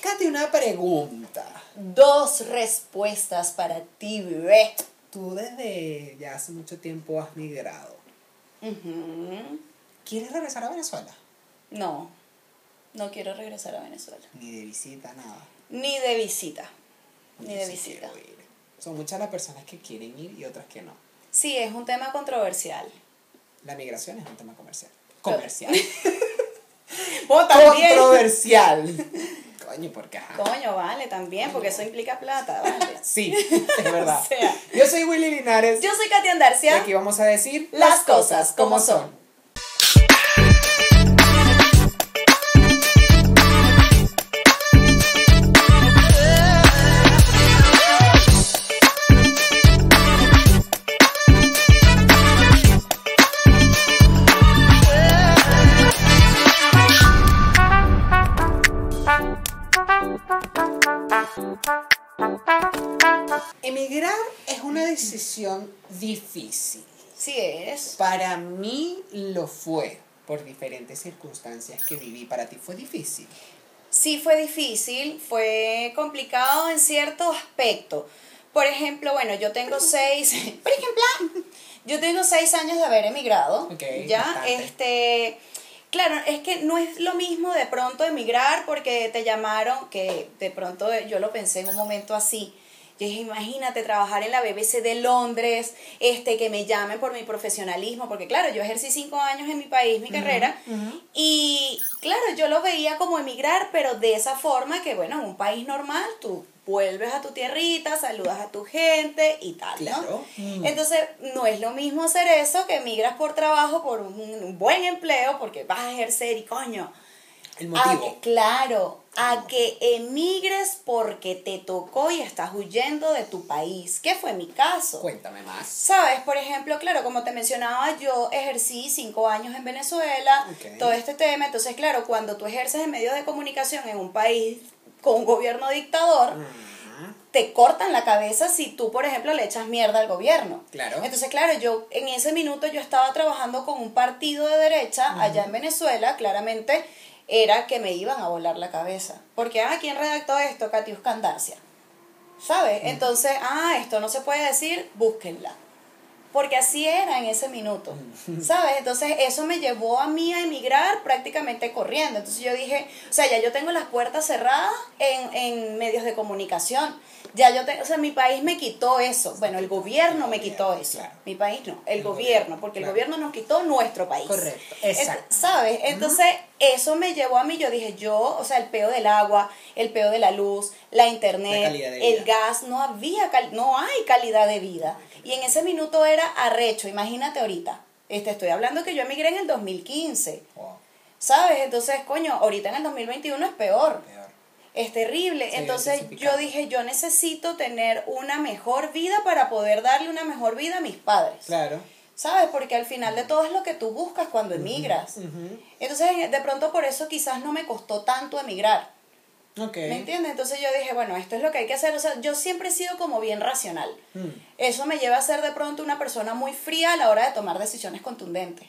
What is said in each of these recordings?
Katy, una pregunta. Dos respuestas para ti, bebé. Tú desde ya hace mucho tiempo has migrado. Ujú. ¿Quieres regresar a Venezuela? No, no quiero regresar a Venezuela. Ni de visita, nada. Ni de visita. Ni Yo de sí visita. ir. Son muchas las personas que quieren ir y otras que no. Sí, es un tema controversial. La migración es un tema comercial. Comercial. También. Controversial. Coño, porque ajá. Coño, vale, también, porque eso implica plata, vale. Sí, es verdad. O sea. Yo soy Willy Linares. Yo soy Katia y Andarcia. aquí vamos a decir Las cosas como son. Emigrar es una decisión difícil. Sí es. Para mí lo fue por diferentes circunstancias que viví. Para ti fue difícil. Sí fue difícil, fue complicado en cierto aspecto. Por ejemplo, bueno, yo tengo seis, por ejemplo, yo tengo seis años de haber emigrado. Ok, ya, bastante. este, claro, es que no es lo mismo de pronto emigrar porque te llamaron, que de pronto yo lo pensé en un momento así. Yo dije, imagínate trabajar en la BBC de Londres, este, que me llamen por mi profesionalismo, porque claro, yo ejercí cinco años en mi país, mi carrera, y claro, yo lo veía como emigrar, pero de esa forma que, bueno, en un país normal tú vuelves a tu tierrita, saludas a tu gente y tal, ¿no? Claro. Mm. Entonces, no es lo mismo hacer eso que emigras por trabajo, por un, un buen empleo, porque vas a ejercer y coño. El a motivo. que- claro, a que emigres porque te tocó y estás huyendo de tu país, que fue mi caso. Cuéntame más. Sabes, por ejemplo, claro, como te mencionaba, yo ejercí cinco años en Venezuela, todo este tema. Entonces, claro, cuando tú ejerces en medios de comunicación en un país con un gobierno dictador, te cortan la cabeza si tú, por ejemplo, le echas mierda al gobierno. Claro. Entonces, claro, yo en ese minuto yo estaba trabajando con un partido de derecha allá en Venezuela, claramente era que me iban a volar la cabeza. Porque, ah, ¿quién redactó esto? Katius Candarcia. ¿Sabes? Entonces, ah, esto no se puede decir, búsquenla. Porque así era en ese minuto, ¿sabes? Entonces eso me llevó a mí a emigrar prácticamente corriendo. Entonces yo dije, o sea, ya yo tengo las puertas cerradas en, en medios de comunicación. Ya yo tengo, o sea, mi país me quitó eso. Bueno, el gobierno me quitó eso. Claro. Mi país no, el, El gobierno, porque claro. el gobierno nos quitó nuestro país. Correcto, exacto. ¿Sabes? Entonces, eso me llevó a mí, yo dije, yo, o sea, el peo del agua, el peo de la luz, la internet, La el gas, no había, cal- no hay calidad de vida. Y en ese minuto era arrecho, imagínate ahorita. Este, estoy hablando que yo emigré en el 2015, Wow, ¿sabes? Entonces, coño, ahorita en el 2021 es peor. peor. Es terrible. Entonces yo dije, yo necesito tener una mejor vida para poder darle una mejor vida a mis padres. Claro. ¿Sabes? Porque al final de todo es lo que tú buscas cuando emigras. Entonces, de pronto por eso quizás no me costó tanto emigrar. ¿Me entiendes? Entonces yo dije, bueno, esto es lo que hay que hacer. O sea, yo siempre he sido como bien racional. Mm. Eso me lleva a ser de pronto una persona muy fría a la hora de tomar decisiones contundentes.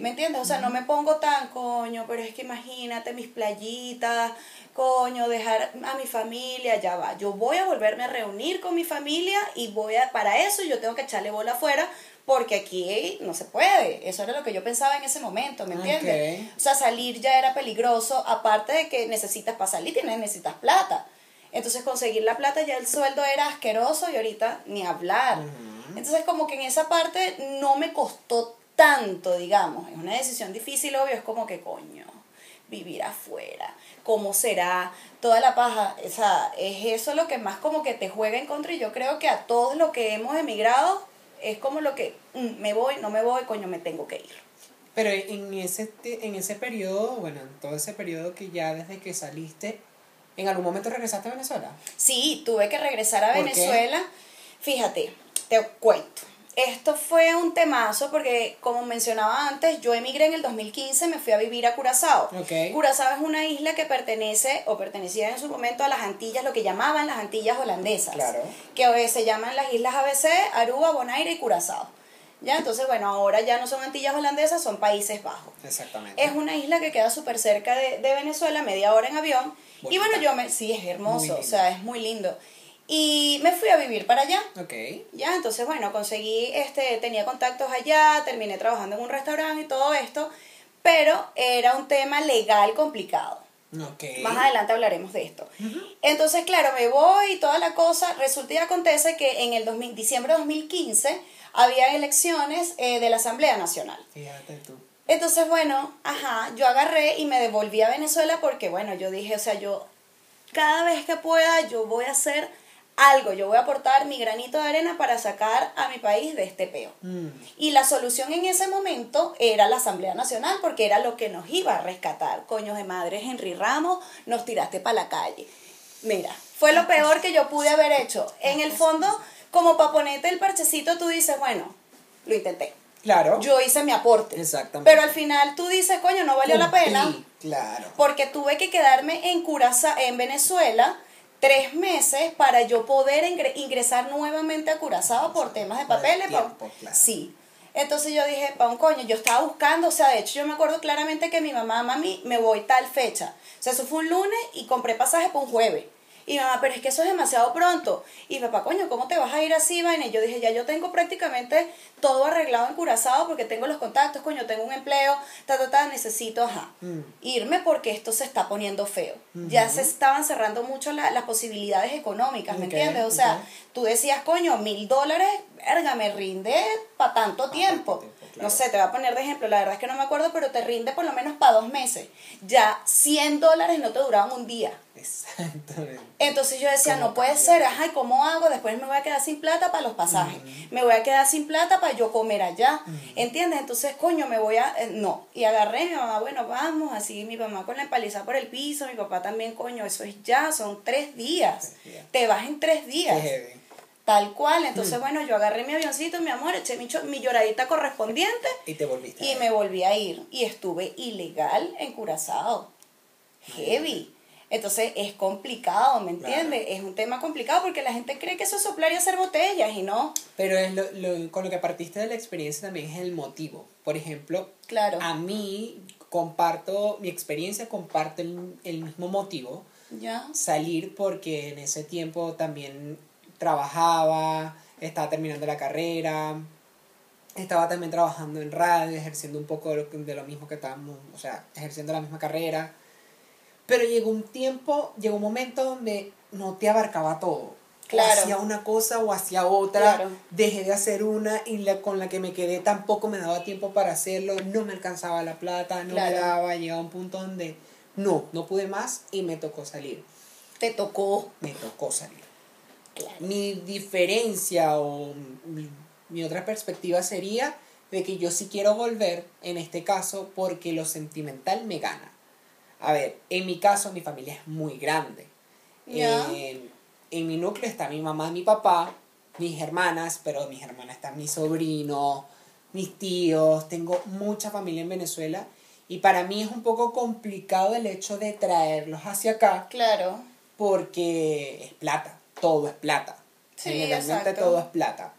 ¿Me entiendes? O sea, no me pongo tan, coño, pero es que imagínate mis playitas, coño, dejar a mi familia, ya va. Yo voy a volverme a reunir con mi familia y voy a, para eso yo tengo que echarle bola afuera porque aquí no se puede. Eso era lo que yo pensaba en ese momento, ¿me entiendes? Ok. O sea, salir ya era peligroso, aparte de que necesitas para salir, tienes, necesitas plata. Entonces conseguir la plata ya el sueldo era asqueroso y ahorita ni hablar. Entonces como que en esa parte no me costó tanto, digamos. Es una decisión difícil, obvio, es como que coño, vivir afuera, cómo será, toda la paja, o sea, es eso lo que más como que te juega en contra y yo creo que a todos los que hemos emigrado es como lo que mm, me voy, no me voy, coño, me tengo que ir. Pero en ese, en ese periodo, bueno, en todo ese periodo que ya desde que saliste, ¿en algún momento regresaste a Venezuela? Sí, tuve que regresar a. Venezuela. Fíjate, te cuento. Esto fue un temazo porque, como mencionaba antes, yo emigré en el 2015, me fui a vivir a Curazao. Curazao es una isla que pertenece o pertenecía en su momento a las Antillas, lo que llamaban las Antillas holandesas. Claro. Que hoy se llaman las islas ABC, Aruba, Bonaire y Curazao. Ya, entonces, bueno, ahora ya no son Antillas holandesas, son Países Bajos. Exactamente. Es una isla que queda súper cerca de, de Venezuela, media hora en avión. Y bueno, yo me... Sí, es hermoso, o sea, es muy lindo. Y me fui a vivir para allá. Ok. Ya, entonces, bueno, conseguí, este, tenía contactos allá, terminé trabajando en un restaurante y todo esto, pero era un tema legal complicado. Ok. Más adelante hablaremos de esto. Entonces, claro, me voy y toda la cosa. Resulta y acontece que en el 2000, diciembre de 2015 había elecciones eh, de la Asamblea Nacional. Fíjate tú. Entonces, bueno, ajá, yo agarré y me devolví a Venezuela porque, bueno, yo dije, o sea, yo cada vez que pueda, yo voy a hacer algo, yo voy a aportar mi granito de arena para sacar a mi país de este peo. Mm. Y la solución en ese momento era la Asamblea Nacional, porque era lo que nos iba a rescatar. Coños de madre, Henry Ramos, nos tiraste para la calle. Mira, fue lo peor que yo pude haber hecho. En el fondo, como para ponerte el parchecito, tú dices, bueno, lo intenté. Claro. Yo hice mi aporte. Exactamente. Pero al final tú dices, coño, no valió la pena. Claro. Porque tuve que quedarme en Curaza, en Venezuela, tres meses para yo poder ingre- ingresar nuevamente a Curazao por temas de papeles. pa- tiempo, claro. Sí. Entonces yo dije, pa' un coño, yo estaba buscando, o sea, de hecho yo me acuerdo claramente que mi mamá, mami, me voy tal fecha. O sea, eso fue un lunes y compré pasaje para un jueves. Y mamá, pero es que eso es demasiado pronto. Y papá, coño, ¿cómo te vas a ir así, vaina? Y yo dije, ya yo tengo prácticamente todo arreglado en Curazao porque tengo los contactos, coño, tengo un empleo, ta, ta, ta, necesito, ajá, Mm. irme porque esto se está poniendo feo. Ya se estaban cerrando mucho la- las posibilidades económicas, ¿me entiendes? O sea, ok. tú decías, coño, mil dólares, verga, me rinde para tanto tiempo. Claro. No sé, te voy a poner de ejemplo, la verdad es que no me acuerdo, pero te rinde por lo menos para dos meses. Ya 100 dólares no te duraban un día. Exactamente. Entonces yo decía, ¿Cómo no puede ser, ajá, ¿y cómo hago? Después me voy a quedar sin plata para los pasajes. Me voy a quedar sin plata para yo comer allá. ¿Entiendes? Entonces, coño, me voy a... eh, no. Y agarré, mi mamá, bueno, vamos, así, mi mamá con la empaliza por el piso, mi papá también, coño, eso es ya, son tres días. Tres días. Te vas en tres días. Tal cual. Entonces, bueno, yo agarré mi avioncito, mi amor, eché mi, mi lloradita correspondiente Y te volviste. y me volví a ir. Y estuve ilegal en Curazao. Heavy. Entonces es complicado, ¿me Claro. entiendes? Es un tema complicado porque la gente cree que eso es soplar y hacer botellas y no. Pero es lo, lo- con lo que partiste de la experiencia también es el motivo. Por ejemplo, Claro. a mí comparto, mi experiencia comparte el, el mismo motivo. ¿Ya? Salir porque en ese tiempo también trabajaba, estaba terminando la carrera, estaba también trabajando en radio, ejerciendo un poco de lo, de lo mismo que estábamos, o sea, ejerciendo la misma carrera. Pero llegó un tiempo, llegó un momento donde no te abarcaba todo. Claro. O hacía una cosa o hacía otra. Claro. Dejé de hacer una y la con la que me quedé tampoco me daba tiempo para hacerlo. No me alcanzaba la plata, no me Claro. daba. Llegaba un punto donde no, no pude más y me tocó salir. Te tocó. Me tocó salir. Claro. Mi diferencia o mi, mi otra perspectiva sería de que yo sí quiero volver en este caso porque lo sentimental me gana. A ver, en mi caso mi familia es muy grande. En, en mi núcleo está mi mamá, mi papá, mis hermanas, pero mis hermanas están mis sobrinos, mis tíos, tengo mucha familia en Venezuela y para mí es un poco complicado el hecho de traerlos hacia acá Claro. porque es plata, todo es plata. Sí, Generalmente exacto. todo es plata.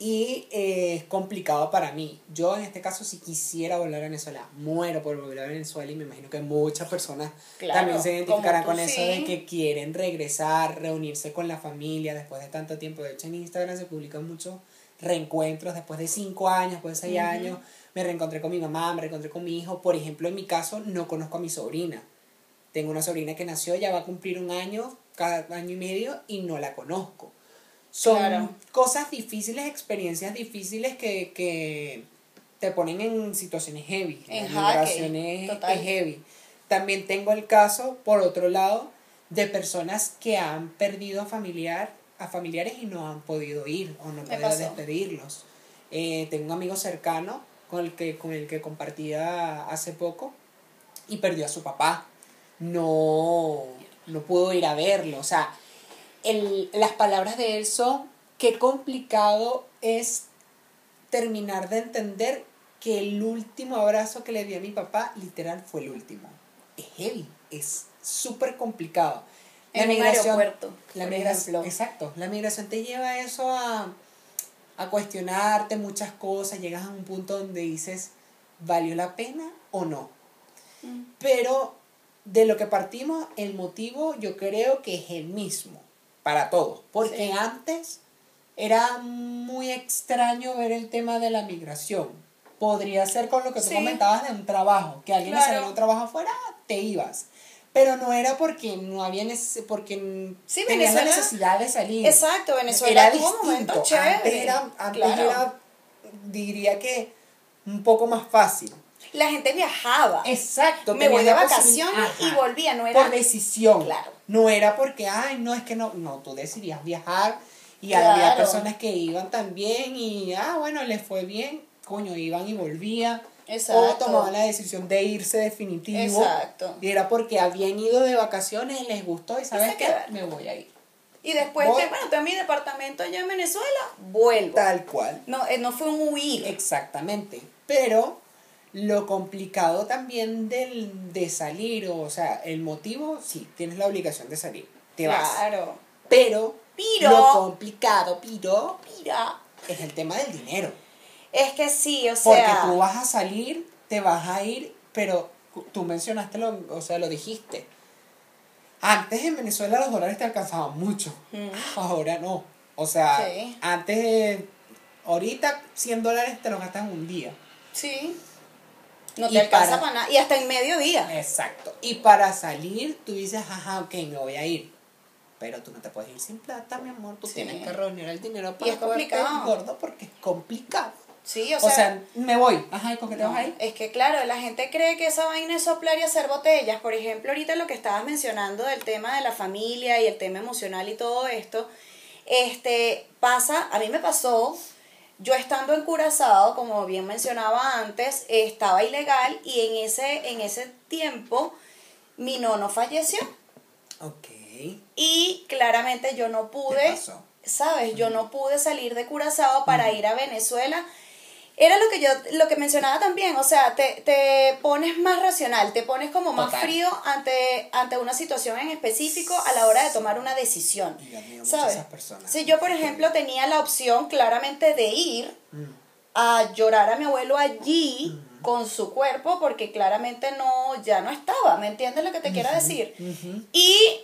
Y eh, es complicado para mí. Yo en este caso si quisiera volver a Venezuela, muero por volver a Venezuela y me imagino que muchas personas Claro, también se identificarán con eso de que quieren regresar, reunirse con la familia después de tanto tiempo. De hecho en Instagram se publican muchos reencuentros después de cinco años, después de seis años. Me reencontré con mi mamá, me reencontré con mi hijo. Por ejemplo, en mi caso no conozco a mi sobrina. Tengo una sobrina que nació, ya va a cumplir un año, cada año y medio, y no la conozco. Son Claro. cosas difíciles, experiencias difíciles que, que te ponen en situaciones heavy. En es heavy. También tengo el caso, por otro lado, de personas que han perdido a, familiar, a familiares y no han podido ir o no han Me podido pasó. despedirlos. Eh, tengo un amigo cercano con el que, con el que compartía hace poco y perdió a su papá. No, no pudo ir a verlo. O sea, el, las palabras de él son qué complicado es terminar de entender que el último abrazo que le di a mi papá literal fue el último. Es heavy, es súper complicado. En un aeropuerto, la por migración, ejemplo. exacto, la migración te lleva a eso a, a cuestionarte muchas cosas, llegas a un punto donde dices, ¿valió la pena o no? Mm. Pero de lo que partimos, el motivo yo creo que es el mismo para todos, porque Sí. antes era muy extraño ver el tema de la migración. Podría ser con lo que tú Sí. comentabas de un trabajo, que alguien Claro. salió un trabajo afuera, te ibas. Pero no era porque no había porque Sí, tenías la necesidad de salir. Exacto, Venezuela Era tuvo distinto. momentos chéveres. Antes era, antes claro. era, diría que un poco más fácil. La gente viajaba. Exacto. Me voy de vacaciones y volvía, no era Por decisión. Claro. No era porque, ay, no, es que no, no, tú decidías viajar y había personas que iban también y, ah, bueno, les fue bien, coño, iban y volvían. O Exacto. tomaban la decisión de irse definitivo. Exacto. Y era porque habían ido de vacaciones, les gustó y sabes qué, me voy a ir. Y después, Voy- bueno, tengo mi departamento allá en Venezuela, vuelvo. Tal cual. No, eh, no fue un huir. Exactamente. Pero lo complicado también del, de salir, o sea, el motivo, sí, tienes la obligación de salir. Te vas. Claro. Pero, Piro. lo complicado, piro, Mira. es el tema del dinero. Es que sí, o Porque sea. tú vas a salir, te vas a ir, pero tú mencionaste, lo, o sea, lo dijiste. Antes en Venezuela los dólares te alcanzaban mucho. Mm. Ahora no. O sea, Sí. antes, ahorita 100 dólares te los gastas en un día. Sí. No Y te alcanza para- para nada. Y hasta en mediodía. Exacto. Y para salir, tú dices, ajá, ok, me voy a ir. Pero tú no te puedes ir sin plata, mi amor. Tú Sí. tienes que reunir el dinero para es poderte complicado. gordo porque es complicado. Sí, o O sea. sea, me voy. Ajá, ¿y con qué te no, vas a ir? es que claro, la gente cree que esa vaina es soplar y hacer botellas. Por ejemplo, ahorita lo que estabas mencionando del tema de la familia y el tema emocional y todo esto, este pasa, a mí me pasó, yo estando en Curazao, como bien mencionaba antes, estaba ilegal y en ese, en ese tiempo mi nono falleció. Ok. Y claramente yo no pude? ¿sabes? Yo no pude salir de Curazao para ir a Venezuela. Era lo que yo, lo que mencionaba también, o sea, te, te pones más racional, te pones como más Total. frío ante, ante una situación en específico a la hora de tomar una decisión. A ¿Sabes? esas personas. Si yo, por ejemplo, tenía la opción claramente de ir Mm. a llorar a mi abuelo allí con su cuerpo porque claramente no ya no estaba, ¿me entiendes lo que te quiero decir? Y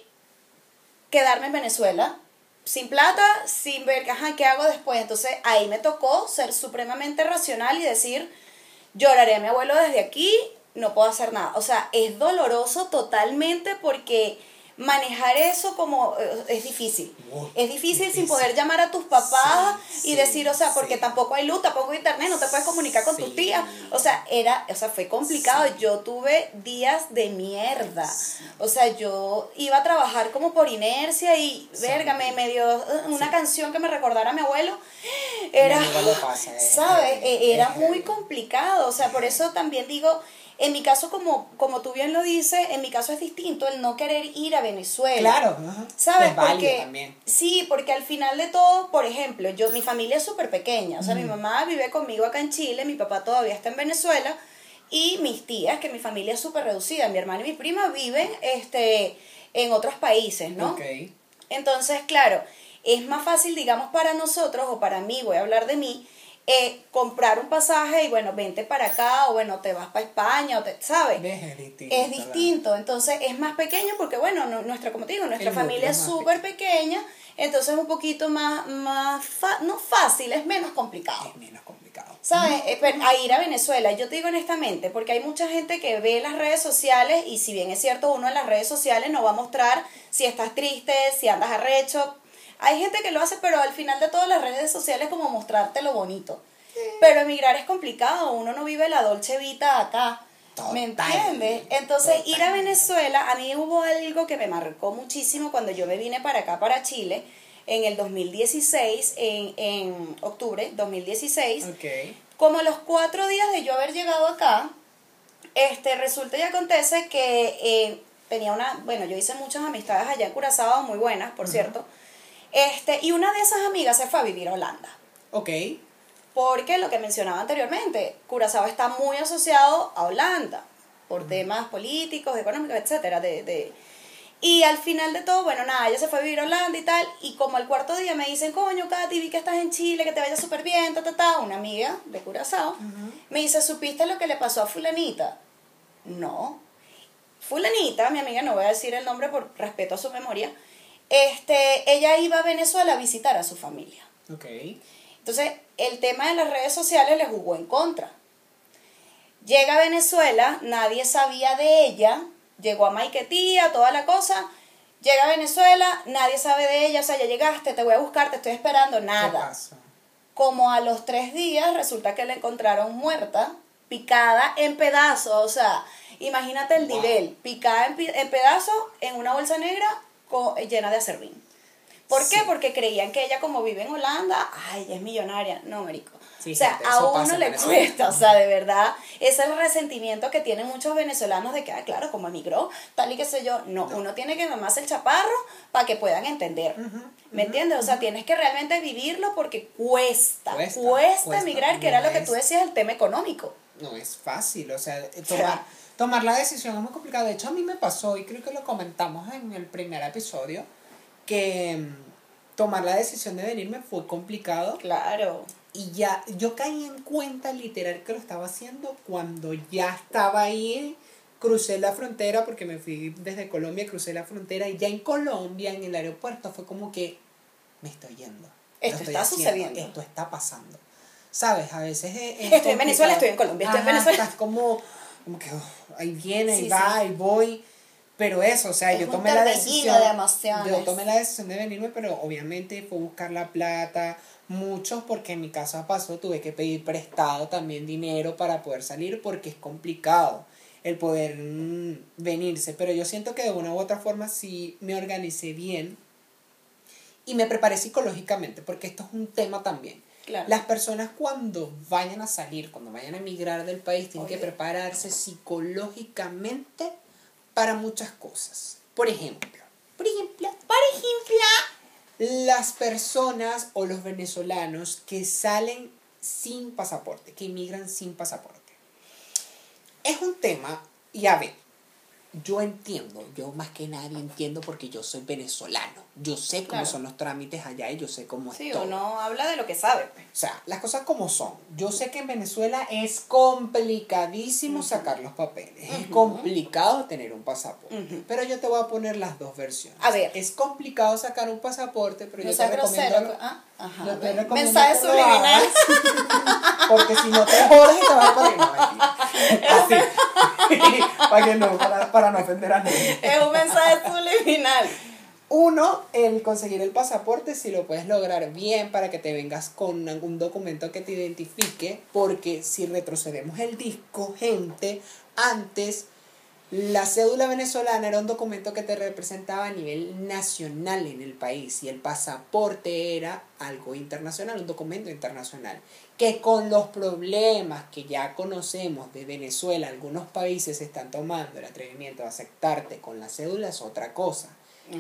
quedarme en Venezuela sin plata, sin ver, ajá, ¿qué hago después? Entonces ahí me tocó ser supremamente racional y decir, lloraré a mi abuelo desde aquí, no puedo hacer nada. O sea, es doloroso totalmente porque manejar eso como eh, es difícil. Es difícil, sin poder llamar a tus papás Sí, y sí, decir, o sea, porque sí. tampoco hay luz, tampoco hay internet, no te puedes comunicar con tus tías. O sea, era, o sea, fue complicado. Yo tuve días de mierda. O sea, yo iba a trabajar como por inercia y, verga, me, me dio eh, una canción que me recordara a mi abuelo. Era, pasa, ¿sabes? Eh, Era muy complicado. O sea, por eso también digo, en mi caso, como, como tú bien lo dices, en mi caso es distinto el no querer ir a Venezuela. Claro. ¿Sabes? Es Porque, también. sí, porque al final de todo, por ejemplo, yo, mi familia es súper pequeña. O sea, Mm. mi mamá vive conmigo acá en Chile, mi papá todavía está en Venezuela. Y mis tías, que mi familia es súper reducida, mi hermano y mi prima viven este, en otros países, ¿no? Ok. Entonces, claro, es más fácil, digamos, para nosotros, o para mí, voy a hablar de mí, eh, comprar un pasaje y bueno, vente para acá, o bueno, te vas para España, o te, ¿sabes? Es distinto. Es distinto, entonces es más pequeño porque, bueno, no- nuestra, como te digo, nuestra El familia es súper pequeña, entonces es un poquito más, más fa- no fácil, es menos complicado. Es menos complicado. ¿Sabes? Pero A ir a Venezuela, yo te digo honestamente, porque hay mucha gente que ve las redes sociales y si bien es cierto, uno en las redes sociales no va a mostrar si estás triste, si andas arrecho. Hay gente que lo hace, pero al final de todas las redes sociales como mostrarte lo bonito. Pero emigrar es complicado, uno no vive la dolce vita acá. ¿Me entiendes? Entonces, ir a. Venezuela, a mí hubo algo que me marcó muchísimo cuando yo me vine para acá, para Chile, en el 2016, en, en octubre 2016 Ok. como a los cuatro días de yo haber llegado acá, este, resulta y acontece que eh, tenía una, bueno, yo hice muchas amistades allá en Curazao, muy buenas, por cierto, este, y una de esas amigas se fue a vivir a Holanda. Ok. Porque lo que mencionaba anteriormente, Curazao está muy asociado a Holanda, por temas políticos, económicos, etcétera, de, de- Y al final de todo, bueno, nada, ella se fue a vivir a Holanda y tal. Y como al cuarto día me dicen, coño, Katy, vi que estás en Chile, que te vaya súper bien, ta, ta, ta. Una amiga de Curazao me dice, ¿supiste lo que le pasó a Fulanita? No. Fulanita, mi amiga, no voy a decir el nombre por respeto a su memoria, este, ella iba a Venezuela a visitar a su familia. Entonces, el tema de las redes sociales le jugó en contra. Llega a Venezuela, nadie sabía de ella, llegó a Maiquetía, toda la cosa. Llega a Venezuela, nadie sabe de ella, o sea, ya llegaste, te voy a buscar, te estoy esperando, ¿Qué nada. Como a los tres días resulta que la encontraron muerta, picada en pedazos, o sea, imagínate el Wow. nivel, picada en, en pedazos en una bolsa negra llena de acerrín. ¿Por Sí. qué? Porque creían que ella como vive en Holanda, ay, ella es millonaria. No, marico. Sí, o sea, gente, a uno le cuesta, o sea, de verdad, ese es el resentimiento que tienen muchos venezolanos de que, ah, claro, como emigró, tal y qué sé yo. No, uno tiene que mamarse el chaparro para que puedan entender. ¿Me entiendes? O sea, tienes que realmente vivirlo porque cuesta, cuesta, Cuesta, cuesta, emigrar, que no era lo que tú decías, el tema económico. No es fácil, o sea, sea. tomar, tomar la decisión es muy complicado. De hecho, a mí me pasó, y creo que lo comentamos en el primer episodio, que mm, tomar la decisión de venirme fue complicado. Claro. Y ya, yo caí en cuenta literal que lo estaba haciendo cuando ya estaba ahí, crucé la frontera, porque me fui desde Colombia, crucé la frontera, y ya en Colombia, en el aeropuerto, fue como que me estoy yendo. Esto estoy está haciendo, sucediendo. Esto está pasando. ¿Sabes? A veces es, es Estoy en Venezuela, estoy en Colombia, estoy en Venezuela. Estás como, como que ahí viene, Sí, ahí va, ahí voy. Pero eso, o sea, Es yo tomé la decisión. de. Yo tomé la decisión de venirme, pero obviamente fue buscar la plata. Muchos, porque en mi caso pasó, tuve que pedir prestado también dinero para poder salir, porque es complicado el poder mm, venirse. Pero yo siento que de una u otra forma sí me organicé bien y me preparé psicológicamente, porque esto es un tema también. Claro. Las personas cuando vayan a salir, cuando vayan a emigrar del país, tienen que prepararse psicológicamente para muchas cosas. Por ejemplo, por ejemplo, por ejemplo, las personas o los venezolanos que salen sin pasaporte, que emigran sin pasaporte. Es un tema, y a ver, yo entiendo, yo más que nadie entiendo porque yo soy venezolano. Yo sé cómo Claro. son los trámites allá y yo sé cómo es Sí, uno habla de lo que sabe. pues. O sea, las cosas como son. Yo sé que en Venezuela es complicadísimo sacar los papeles. Es complicado tener un pasaporte. Pero yo te voy a poner las dos versiones. A ver. Es complicado sacar un pasaporte, pero No yo te recomiendo... grosero. ah, ajá, yo te recomiendo Mensaje subliminal. Porque si no te jodes y te vas a poner... No. Así. para que no, para, para no ofender a nadie. Es un mensaje subliminal. Uno, el conseguir el pasaporte, si lo puedes lograr bien para que te vengas con algún documento que te identifique, porque si retrocedemos el disco, gente, antes la cédula venezolana era un documento que te representaba a nivel nacional en el país y el pasaporte era algo internacional, un documento internacional, que con los problemas que ya conocemos de Venezuela, algunos países están tomando el atrevimiento de aceptarte con la cédula es otra cosa.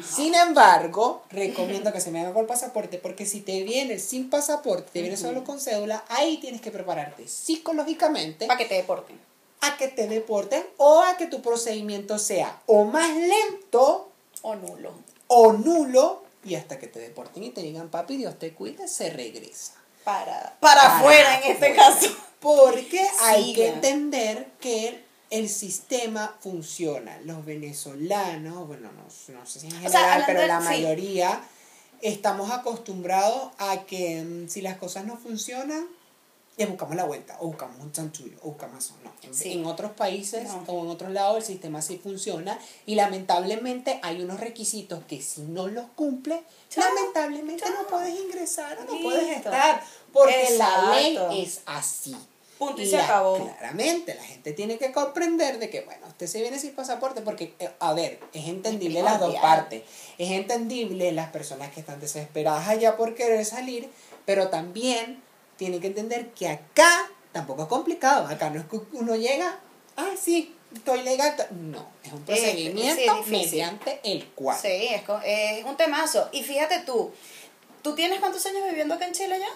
Sin embargo, recomiendo que se me haga con el pasaporte porque si te vienes sin pasaporte, te vienes solo con cédula, ahí tienes que prepararte psicológicamente Para que te deporten. A que te deporten o a que tu procedimiento sea o más lento O nulo. o nulo y hasta que te deporten y te digan, papi, Dios te cuide, se regresa. Para, para afuera en este caso. Porque hay que entender que el sistema funciona. Los venezolanos, bueno, no, no sé si en sea, general, hablando pero la sí. mayoría estamos acostumbrados a que mm, si las cosas no funcionan, le buscamos la vuelta, o buscamos un chanchullo, o buscamos eso. No. En, Sí. en otros países No. o en otros lados el sistema sí funciona y lamentablemente hay unos requisitos que si no los cumple, Chao. lamentablemente no puedes ingresar, no puedes estar, porque la ley es así. Punto y se la- acabó. Claramente, la gente tiene que comprender de que, bueno, usted se viene sin pasaporte porque, eh, a ver, es entendible Es las dos partes. Es entendible las personas que están desesperadas allá por querer salir, pero también tienen que entender que acá tampoco es complicado. Acá no es que uno llega, ah, sí, estoy legal. No, es un sí, procedimiento mediante el cual. Sí, es, es un temazo. Y fíjate tú, ¿tú tienes cuántos años viviendo acá en Chile ya?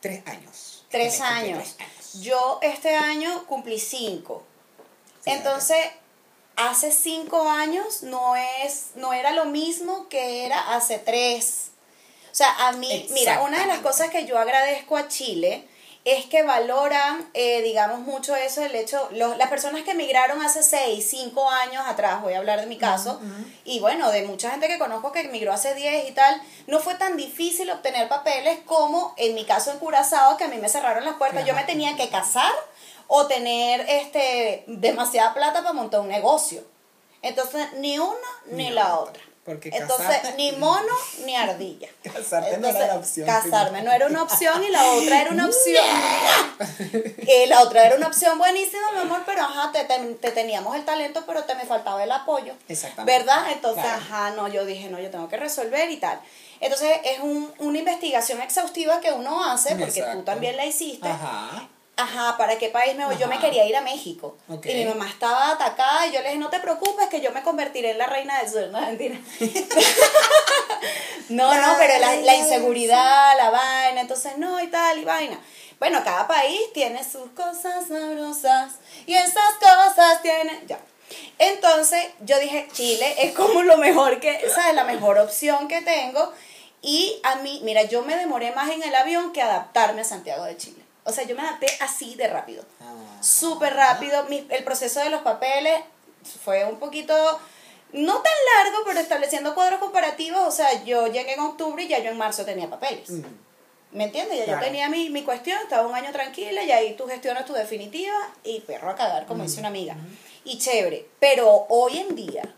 Tres años. Tres años. tres años. Yo este año cumplí cinco. Entonces, hace cinco años no, es, no era lo mismo que era hace tres. O sea, a mí, mira, una de las cosas que yo agradezco a Chile es que valoran, eh, digamos, mucho eso, el hecho, las personas que emigraron hace 6, 5 años atrás, voy a hablar de mi caso, y bueno, de mucha gente que conozco que emigró hace 10 y tal, no fue tan difícil obtener papeles como en mi caso en Curazao, que a mí me cerraron las puertas, yo me tenía que casar o tener este, demasiada plata para montar un negocio. Entonces, ni una ni, la otra. Entonces, ni mono ni ardilla. Casarte no era la opción. Casarme no era una opción y la otra era una opción. y la otra era una opción buenísima, mi amor, pero ajá, te, te, teníamos el talento, pero te me faltaba el apoyo. Exactamente. ¿Verdad? Entonces, ajá, no, yo dije, no, yo tengo que resolver y tal. Entonces, es un, una investigación exhaustiva que uno hace, porque tú también la hiciste. Ajá ajá, ¿para qué país me voy? Yo me quería ir a México. Y mi mamá estaba atacada y yo le dije, no te preocupes, que yo me convertiré en la reina del sur. No, mentira. no, no, pero la, la, inseguridad, la vaina, entonces no y tal y vaina. Bueno, cada país tiene sus cosas sabrosas y esas cosas tienen... Ya. Entonces yo dije, Chile es como lo mejor que, ¿sabes? La mejor opción que tengo. Y a mí, mira, yo me demoré más en el avión que adaptarme a Santiago de Chile. O sea, yo me adapté así de rápido. Ah. Súper rápido. el proceso de los papeles fue un poquito, no tan largo, pero estableciendo cuadros comparativos. O sea, yo llegué en octubre y ya yo en marzo tenía papeles. ¿Me entiendes? Ya yo tenía mi, mi, cuestión, estaba un año tranquila y ahí tú gestionas tu definitiva y perro a cagar, como dice una amiga. Y chévere. Pero hoy en día,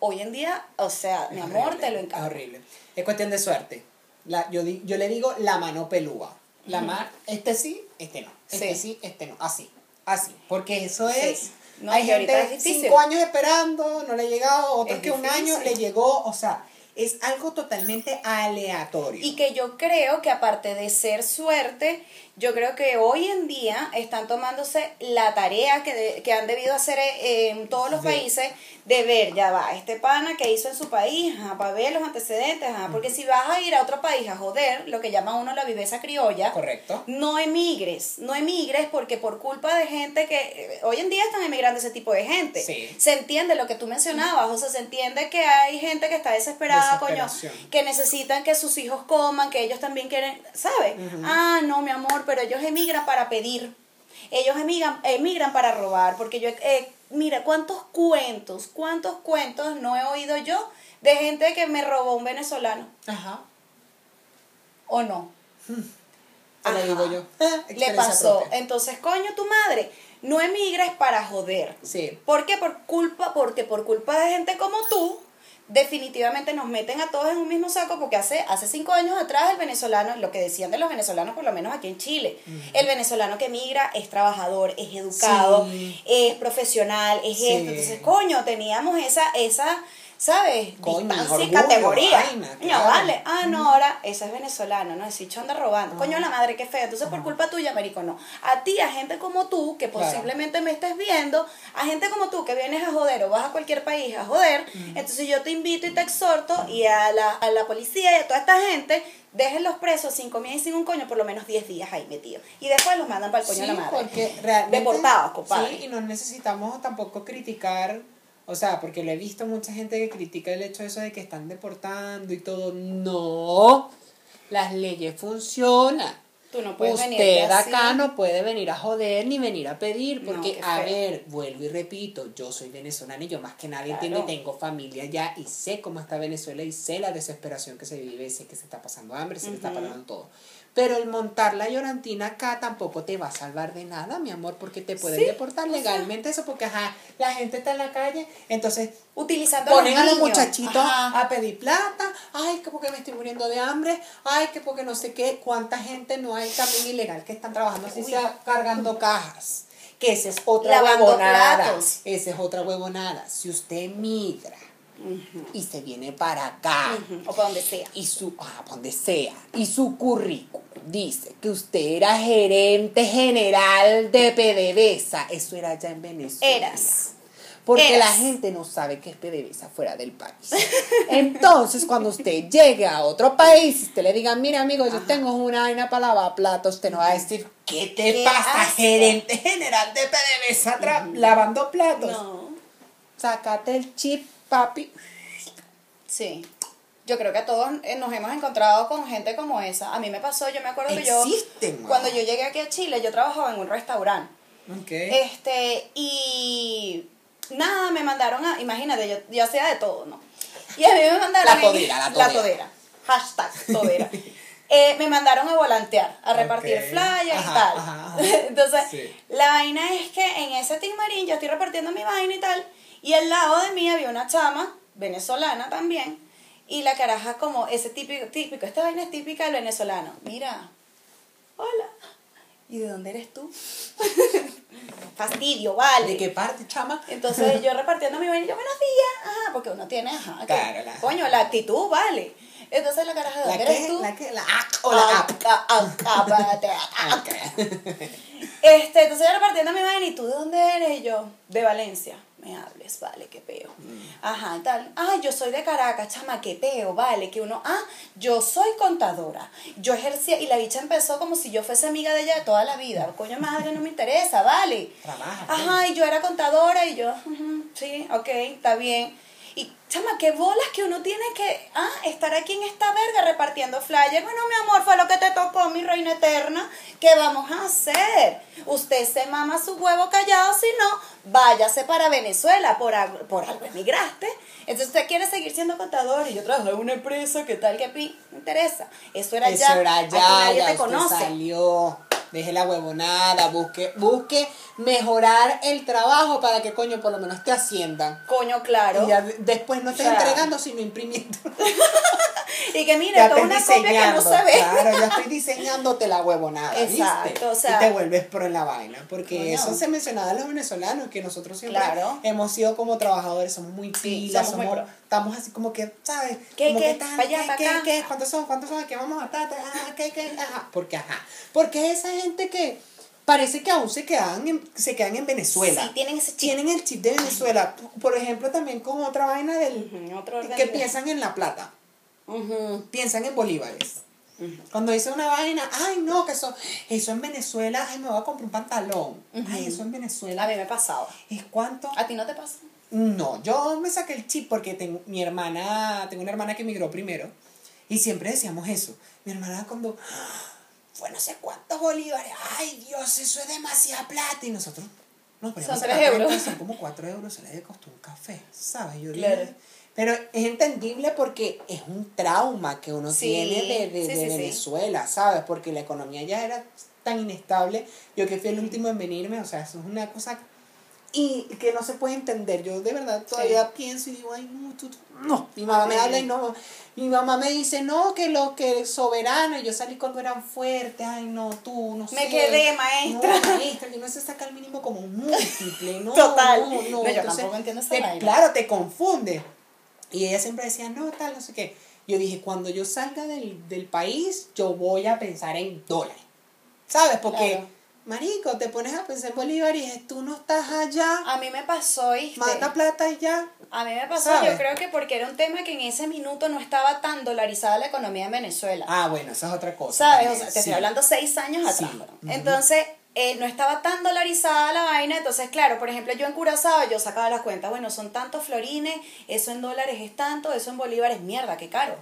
hoy en día, o sea, mi amor, te lo encargo. Es horrible. Es cuestión de suerte. La, yo, yo le digo la mano pelúa la mar, este sí, este no, este sí, este no, así, así, porque eso es... No, hay gente cinco años esperando, no le ha llegado, otro que un año le llegó, o sea, es algo totalmente aleatorio. Y que yo creo que aparte de ser suerte, yo creo que hoy en día están tomándose la tarea que, que han debido hacer eh, en todos los países de ver, ya va, este pana que hizo en su país, para ver los antecedentes, porque si vas a ir a otro país a joder, lo que llama uno la viveza criolla, correcto. No emigres, no emigres porque por culpa de gente que eh, hoy en día están emigrando ese tipo de gente. Se entiende lo que tú mencionabas, o sea, se entiende que hay gente que está desesperada, coño, que necesitan que sus hijos coman, que ellos también quieren, ¿sabes? Ah, no, mi amor, pero ellos emigran para pedir. Ellos emigran, emigran para robar, porque yo, eh, mira, ¿cuántos cuentos, cuántos cuentos no he oído yo de gente que me robó un venezolano? Ajá. ¿O no? Hmm. Te digo yo. Le pasó. Entonces, coño, tu madre, no emigres para joder. Sí. ¿Por qué? Por culpa, porque por culpa de gente como tú, definitivamente nos meten a todos en un mismo saco porque hace, hace cinco años atrás el venezolano, lo que decían de los venezolanos, por lo menos aquí en Chile, el venezolano que migra es trabajador, es educado, es profesional, es esto. Entonces, coño, teníamos esa, esa ¿sabes? Distancia y categoría. no, vale. Ah, no, ahora ese es venezolano, ¿no? Ese chicho anda robando. Coño, la madre, qué fea. Entonces, por culpa tuya, Américo, no. A ti, a gente como tú, que posiblemente me estés viendo, a gente como tú que vienes a joder o vas a cualquier país a joder, entonces yo te invito y te exhorto y a la, a la policía y a toda esta gente dejen los presos sin comida y sin un coño por lo menos 10 días ahí metidos. Y después los mandan para el coño de la madre. Porque realmente, Deportados, compadre. Sí, y no necesitamos tampoco criticar o sea, porque lo he visto mucha gente que critica el hecho de eso de que están deportando y todo. No, las leyes funcionan. Tú no puedes Usted acá no puede venir a joder ni venir a pedir, porque, a ver, vuelvo y repito, yo soy venezolana y yo más que nadie entiendo y tengo familia ya y sé cómo está Venezuela y sé la desesperación que se vive, sé que se está pasando hambre, se está pasando todo. Pero el montar la llorantina acá tampoco te va a salvar de nada, mi amor, porque te pueden deportar legalmente eso, porque ajá, la gente está en la calle, entonces utilizando ponen a los, muchachitos a pedir plata, ay, que porque me estoy muriendo de hambre, ay, que porque no sé qué, cuánta gente no hay también ilegal que están trabajando así sea cargando cajas. Que esa es otra huevonada. Esa es otra huevonada. Si usted migra y se viene para acá. O para donde sea. Y su, ah, donde sea. Y su currículum dice que usted era gerente general de PDVSA. Eso era ya en Venezuela. Eras. Porque la gente no sabe qué es PDVSA fuera del país. Entonces, cuando usted llegue a otro país y usted le diga, mira amigo, yo tengo una vaina para lavar platos, usted no va a decir, ¿qué te pasa, gerente general de PDVSA lavando platos? No. Sácate el chip, papi. Sí. Yo creo que a todos eh, nos hemos encontrado con gente como esa. A mí me pasó, yo me acuerdo que yo, cuando yo llegué aquí a Chile, yo trabajaba en un restaurante. Ok. Este, y nada, me mandaron a, imagínate, yo, yo hacía de todo, ¿no? Y a mí me mandaron... La todera, la todera. todera. Hashtag todera. Eh, me mandaron a volantear, a repartir Ok. flyers y Ajá, tal. ajá, ajá. Entonces, Sí. la vaina es que en ese Team Marín yo estoy repartiendo mi vaina y tal, y al lado de mí había una chama, venezolana también, y la caraja como ese típico, típico, esta vaina es típica del venezolano. Mira, hola, ¿y de dónde eres tú? Fastidio, vale. ¿De qué parte, chama? Entonces yo repartiendo mi vaina, y yo, buenos días, ajá, porque uno tiene, ajá, que- Claro, la- coño, la actitud, vale. Entonces la caraja, ¿de ¿La dónde eres tú? ¿La qué? ¿La ac o la ap? Este, entonces yo repartiendo mi vaina, ¿y tú de dónde eres? Y yo, de Valencia. Me hables, vale, qué peo. Ajá, y tal. Ah, yo soy de Caracas, chama, qué peo, vale. Que uno, ah, yo soy contadora. Yo ejercía, y la bicha empezó como si yo fuese amiga de ella de toda la vida. Coño madre, no me interesa, vale. Trabaja, Ajá, y yo era contadora, y yo, ujú, sí, ok, está bien. Chama, qué bolas que uno tiene que, ah, estar aquí en esta verga repartiendo flyers. Bueno, mi amor, fue lo que te tocó, mi reina eterna. ¿Qué vamos a hacer? Usted se mama su huevo callado, si no, váyase para Venezuela, por, algo- por algo emigraste. Entonces usted quiere seguir siendo contador y yo trabajo en una empresa, ¿qué tal que pi? No interesa. Eso era Eso ya. era ya, nadie ya te conoce. salió. Deje la huevonada, busque, busque mejorar el trabajo para que coño por lo menos te asciendan. Coño, claro. Y ya de- después no estés O sea, entregando, sino imprimiendo. Y que mire, Ya toda una copia que no se ve. Claro, ya estoy diseñándote la huevonada. Exacto, ¿viste? o sea- y te vuelves pro en la vaina. Porque Coño. eso se mencionaba a los venezolanos, que nosotros siempre Claro. hemos sido como trabajadores, somos muy pilas, somos. Estamos así como que, ¿sabes? ¿Qué, como qué? que Pa' allá, ¿qué, qué, qué? ¿Cuántos son? ¿Cuántos son? ¿Qué vamos a estar? Ah, ¿qué, qué? Ajá. Porque, ajá. Porque esa gente que parece que aún se quedan en, se quedan en Venezuela. Sí, tienen ese chip. Tienen el chip de Venezuela. Por ejemplo, también con otra vaina del... Que piensan en la plata piensan en bolívares. Cuando dice una vaina, ay no, que eso, eso en Venezuela, ay me voy a comprar un pantalón. Ay, eso en A Venezuela mí me pasaba. es cuánto. ¿A ti no te pasa? No, yo me saqué el chip porque tengo mi hermana, tengo una hermana que emigró primero y siempre decíamos eso. Mi hermana cuando "Ah, fue no sé cuántos bolívares, ay Dios, eso es demasiada plata y nosotros nos poníamos Son a tres sacar cuenta, euros. Son como cuatro euros, se le costó un café, ¿sabes? Yo Claro. dije, pero es entendible porque es un trauma que uno Sí, tiene de, de- sí, de sí, sí. Venezuela, ¿sabes? Porque la economía ya era tan inestable. Yo que fui el último en venirme, o sea, eso es una cosa y que no se puede entender. Yo de verdad todavía pienso y digo, ay, no, tú, tú- no. Mi mamá me Sí. habla y no. Mi mamá me dice, no, que lo que es soberano. Y yo salí cuando eran fuertes, ay, no, tú, no sé. Me quedé, maestra. No, maestra, yo no sé sacar el mínimo como un múltiple, no. Total. No, no. No, yo Entonces, tampoco entiendo esa te-. Claro, te confunde. Y ella siempre decía, no, tal, no sé qué. Yo dije, cuando yo salga del, del país, yo voy a pensar en dólares. ¿Sabes? Porque, Claro. Marico, te pones a pensar en Bolívar y dices, tú no estás allá, A mí me pasó, ¿viste? manda plata y ya. A mí me pasó, ¿Sabes? yo creo que porque era un tema que en ese minuto no estaba tan dolarizada la economía en Venezuela. Ah, bueno, esa es otra cosa. ¿Sabes? O sea, te sí. estoy hablando seis años Sí. atrás. Ujú. Entonces, eh, no estaba tan dolarizada la vaina. Entonces, claro, por ejemplo, yo en Curazao, yo sacaba las cuentas. Bueno, son tantos florines, eso en dólares es tanto, eso en bolívares, mierda, qué caro.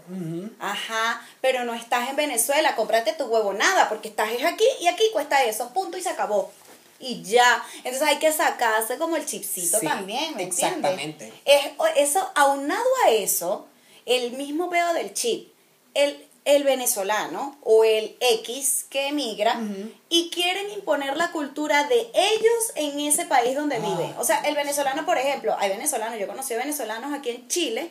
Ajá, pero no estás en Venezuela, cómprate tu huevonada, porque estás es aquí y aquí cuesta eso, punto y se acabó. Y ya. Entonces hay que sacarse como el chipcito Sí, también, ¿me entiendes? exactamente. Es, o- eso, aunado a eso, el mismo pedo del chip, el, el venezolano o el X que emigra y quieren imponer la cultura de ellos en ese país donde Ah. viven. O sea, el venezolano, por ejemplo, hay venezolanos, yo conocí a venezolanos aquí en Chile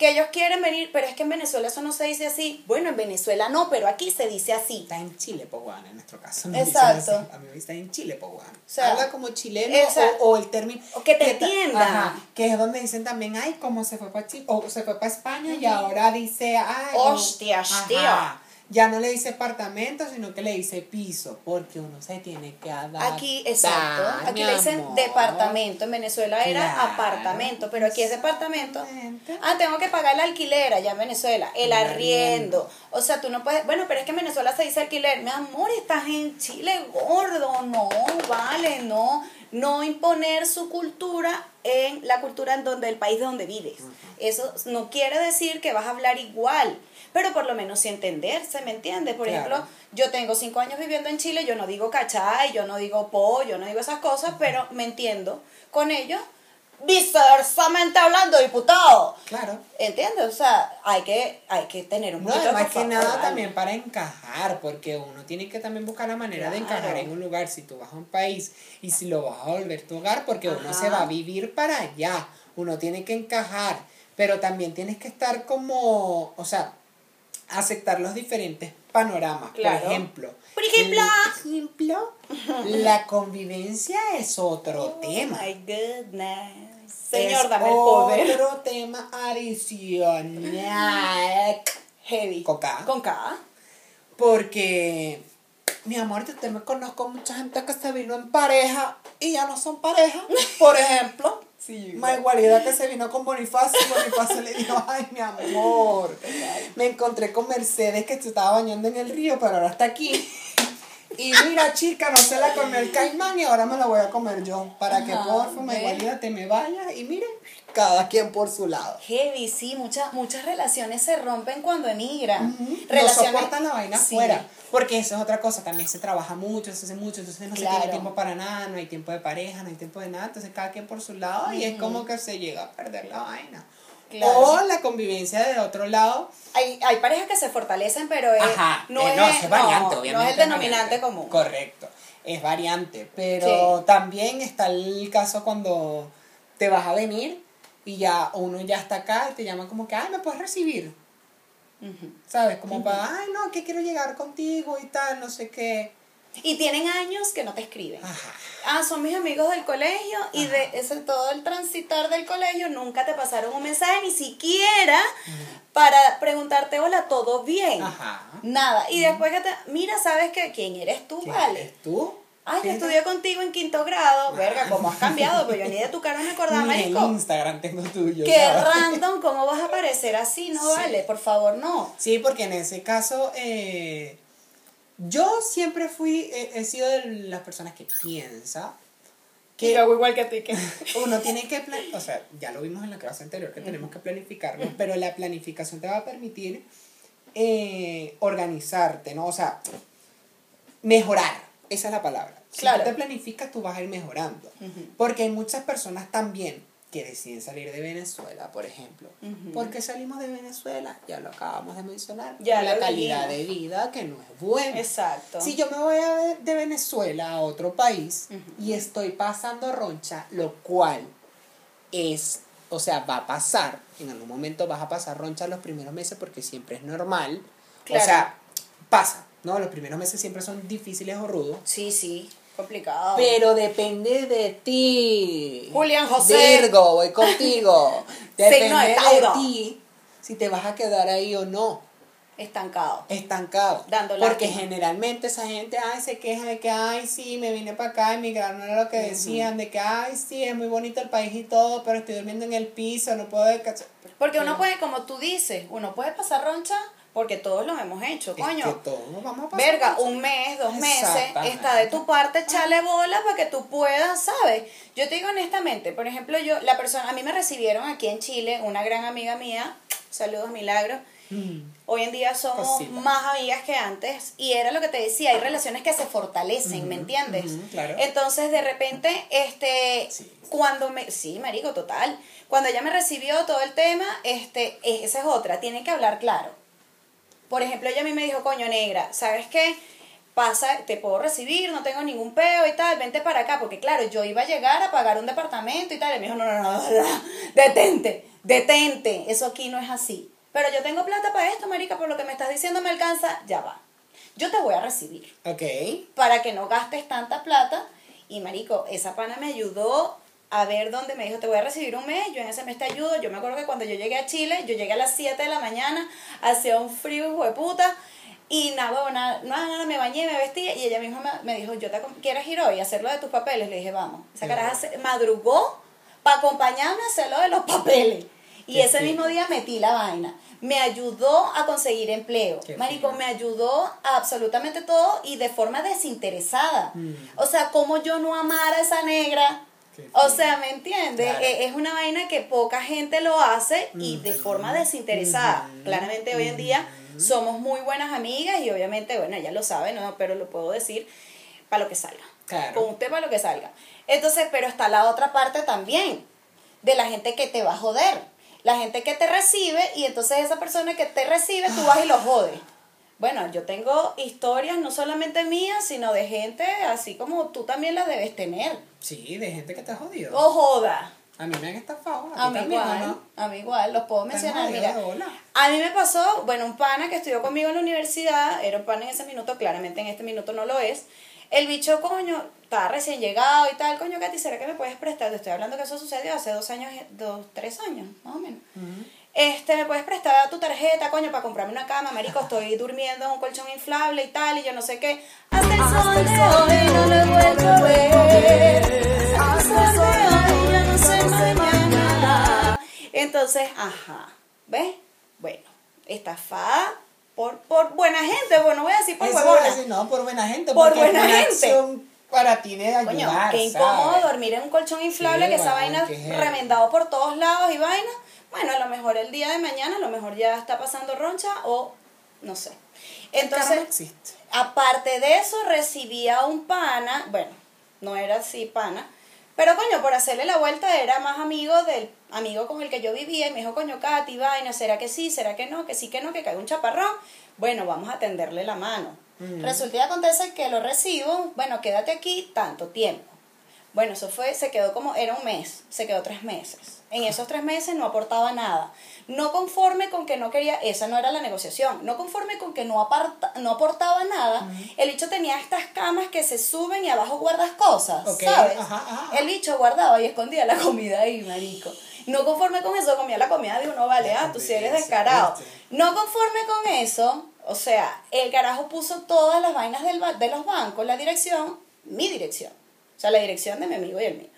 que ellos quieren venir, pero es que en Venezuela eso no se dice así. Bueno, en Venezuela no, pero aquí se dice así. Está en Chile, Poguana, en nuestro caso. dicen Exacto. así. A mí me está en Chile, Poguana. sea, Habla como chileno o, o el término. o que te entienda. Ajá, que es donde dicen también, ay, como se fue para Chile, o se fue para España y ahora dice, ay. o- Hostia, hostia. Ya no le dice apartamento, sino que le dice piso, porque uno se tiene que adaptar. Aquí, exacto. Aquí le dicen amor. departamento. En Venezuela era Claro, apartamento, pero aquí es departamento. Ah, tengo que pagar la alquiler allá en Venezuela. El El arriendo. O sea, tú no puedes. Bueno, pero es que en Venezuela se dice alquiler. Mi amor, estás en Chile gordo. No, vale, no. no imponer su cultura en la cultura en donde el país de donde vives. Eso no quiere decir que vas a hablar igual, pero por lo menos sí entenderse, ¿me entiendes? Por Claro. ejemplo, yo tengo cinco años viviendo en Chile, yo no digo cachai, yo no digo po, yo no digo esas cosas, pero me entiendo con ellos, viceversamente hablando, diputado. Claro. ¿Entiendes? O sea, hay que, hay que tener un No, poquito además que nada también para encajar, porque uno tiene que también buscar la manera de encajar en un lugar, si tú vas a un país y si lo vas a volver tu hogar, porque uno se va a vivir para allá, uno tiene que encajar, pero también tienes que estar como, o sea, aceptar los diferentes panoramas, Claro. por ejemplo. Por ejemplo. Por ejemplo, la convivencia es otro Oh tema. my goodness. Señor, Es dame el poder. Otro tema adicional. Heavy. Con K. Con K. Porque, mi amor, yo te me conozco mucha gente que se vino en pareja y ya no son pareja. Por ejemplo, Sí. más igualidad que se vino con Bonifacio y Bonifacio le dijo, ay, mi amor, me encontré con Mercedes que se estaba bañando en el río, pero ahora está aquí. Y mira, chica, no se la comió el caimán y ahora me la voy a comer yo. Para que Ajá, porfa, más ¿ves? igualidad te me vayas y miren, cada quien por su lado. Heavy, sí, muchas, muchas relaciones se rompen cuando emigran. no soportan la vaina Sí. afuera. Porque eso es otra cosa, también se trabaja mucho, se hace mucho, entonces no se Claro. tiene tiempo para nada, no hay tiempo de pareja, no hay tiempo de nada, entonces cada quien por su lado y es como que se llega a perder la vaina. Claro. O la convivencia de otro lado. Hay, hay parejas que se fortalecen, pero es, Ajá, no, eh, es, no, es variante, no, obviamente. no es el denominante común. Correcto, es variante, pero Sí. también está el caso cuando te vas a venir y ya uno ya está acá y te llama como que, ay, me puedes recibir. ¿Sabes? Como para, ay, no, que quiero llegar contigo y tal, no sé qué. Y tienen años que no te escriben. Ajá. Ah, son mis amigos del colegio y de ese todo el transitar del colegio nunca te pasaron un mensaje ni siquiera para preguntarte, hola, ¿todo bien? Ajá. Nada. Y después que te, mira, ¿sabes qué? ¿Quién eres tú, ¿Quién vale? eres tú? Ay, yo ¿Quién estudié contigo en quinto grado. Verga, ¿cómo has cambiado? Pues yo ni de tu cara me acordaba, Ni marico. Instagram tengo tuyo. Qué ¿sabes? random, ¿cómo vas a aparecer así? No Sí. vale, por favor, no. Sí, porque en ese caso, eh, yo siempre fui, eh, he sido de las personas que piensa que hago igual que a ti, que... uno tiene que, plan- o sea, ya lo vimos en la clase anterior, que tenemos que planificarlo, pero la planificación te va a permitir eh, organizarte, ¿no? O sea, mejorar, esa es la palabra. Si Claro. tú te planificas, tú vas a ir mejorando. Porque hay muchas personas también que deciden salir de Venezuela, por ejemplo. Ujú. ¿Por qué salimos de Venezuela? Ya lo acabamos de mencionar. Ya la calidad de vida que no es buena. Exacto. Si yo me voy a de Venezuela a otro país y estoy pasando roncha, lo cual es, o sea, va a pasar, en algún momento vas a pasar roncha los primeros meses porque siempre es normal. Claro. O sea, pasa, ¿no? Los primeros meses siempre son difíciles o rudos. Sí, sí, complicado. Pero depende de ti. Julián José. Virgo, voy contigo. Depende de ti si te vas a quedar ahí o no Estancado. estancado. Dando Porque lástima. generalmente esa gente ay, se queja de que, ay, sí, me vine para acá, emigrar no era lo que decían, de que, ay, sí, es muy bonito el país y todo, pero estoy durmiendo en el piso, no puedo. Porque uno puede, como tú dices, uno puede pasar roncha porque todos lo hemos hecho, es coño. que todos vamos a pasar Verga, un mes, dos meses, está de tu parte, echarle bola para que tú puedas, ¿sabes? Yo te digo honestamente, por ejemplo, yo, la persona, a mí me recibieron aquí en Chile, una gran amiga mía, saludos Milagro, Mm, hoy en día somos Cosita. más amigas que antes y era lo que te decía, hay relaciones que se fortalecen, ¿me entiendes? claro. Entonces, de repente, este, Sí. cuando me, sí, marico, total, cuando ella me recibió todo el tema, este, esa es otra, tienen que hablar claro. Por ejemplo, ella a mí me dijo, coño negra, ¿sabes qué? Pasa, te puedo recibir, no tengo ningún peo y tal, vente para acá, porque claro, yo iba a llegar a pagar un departamento y tal, y me dijo, no, no, no, no, no, detente, detente, eso aquí no es así. Pero yo tengo plata para esto, marica, por lo que me estás diciendo me alcanza, ya va. Yo te voy a recibir Ok. para que no gastes tanta plata. Y marico, esa pana me ayudó a ver dónde me dijo, te voy a recibir un mes, yo en ese mes te ayudo. Yo me acuerdo que cuando yo llegué a Chile, yo llegué a las 7 de la mañana, hacía un frío hijo de puta. Y nada, nada, nada, nada, me bañé, me vestí y ella misma me, me dijo, yo te ¿quieres ir hoy a hacer lo de tus papeles? Le dije, vamos. Esa caraja se- madrugó para acompañarme a hacer lo de los papeles. Y ese mismo día metí la vaina. Me ayudó a conseguir empleo. Qué Marico, me ayudó a absolutamente todo y de forma desinteresada. Mm. O sea, como yo no amara a esa negra. O sea, ¿me entiendes? Claro. E- Es una vaina que poca gente lo hace y de Ujú. forma desinteresada. Claramente hoy en día somos muy buenas amigas y obviamente, bueno, ella lo sabe, ¿no? Pero lo puedo decir para lo que salga. Claro. Con usted para lo que salga. Entonces, pero está la otra parte también, de la gente que te va a joder. La gente que te recibe y entonces esa persona que te recibe, tú vas y lo jodes. Bueno, yo tengo historias no solamente mías, sino de gente así como tú también las debes tener. Sí, de gente que te ha jodido. O joda. A mí me han estafado. A A mí ti también, ¿o igual, ¿no? a mí igual, los puedo mencionar, mira. A mí me pasó, bueno, un pana que estudió conmigo en la universidad, era un pana en ese minuto, claramente en este minuto no lo es. El bicho, coño, estaba recién llegado y tal, coño, Katy, ¿será que me puedes prestar? Te estoy hablando que eso sucedió hace dos años, dos, tres años, más o menos. Este, ¿me puedes prestar tu tarjeta, coño, para comprarme una cama? Marico, estoy durmiendo en un colchón inflable y tal, y yo no sé qué. Hasta el sol de hoy no lo he vuelto a ver. Hasta el sol de hoy ya no sé mañana. Entonces, ajá, ¿ves? Bueno, estafada por, por buena gente, bueno, voy a decir por Eso huevona. decir, no, por buena gente. Por buena gente. para ti de ayudar, Coño, qué incómodo ¿sabes? dormir en un colchón inflable, Sí, que esa weón, vaina remendado por todos lados y vaina. Bueno, a lo mejor el día de mañana, a lo mejor ya está pasando roncha o no sé. Entonces, existe. aparte de eso, recibía un pana, bueno, no era así pana, pero coño, por hacerle la vuelta era más amigo del amigo con el que yo vivía y me dijo, coño, Katy, vaina, ¿será que sí? ¿Será que no? Que sí, que no, que cae un chaparrón. Bueno, vamos a tenderle la mano. Ujú. Resulta y acontece que lo recibo, bueno, quédate aquí tanto tiempo. Bueno, eso fue, se quedó como, era un mes, se quedó tres meses. En esos tres meses no aportaba nada. No conforme con que no quería, esa no era la negociación, no conforme con que no, aparta, no aportaba nada, el bicho tenía estas camas que se suben y abajo guardas cosas, ¿sabes? ajá, ajá. El bicho guardaba y escondía la comida ahí, marico. No conforme con eso, comía la comida de uno, vale, ah, tú sí eres descarado. No conforme con eso, o sea, el carajo puso todas las vainas del ba- de los bancos, la dirección, mi dirección. O sea, la dirección de mi amigo y el mío.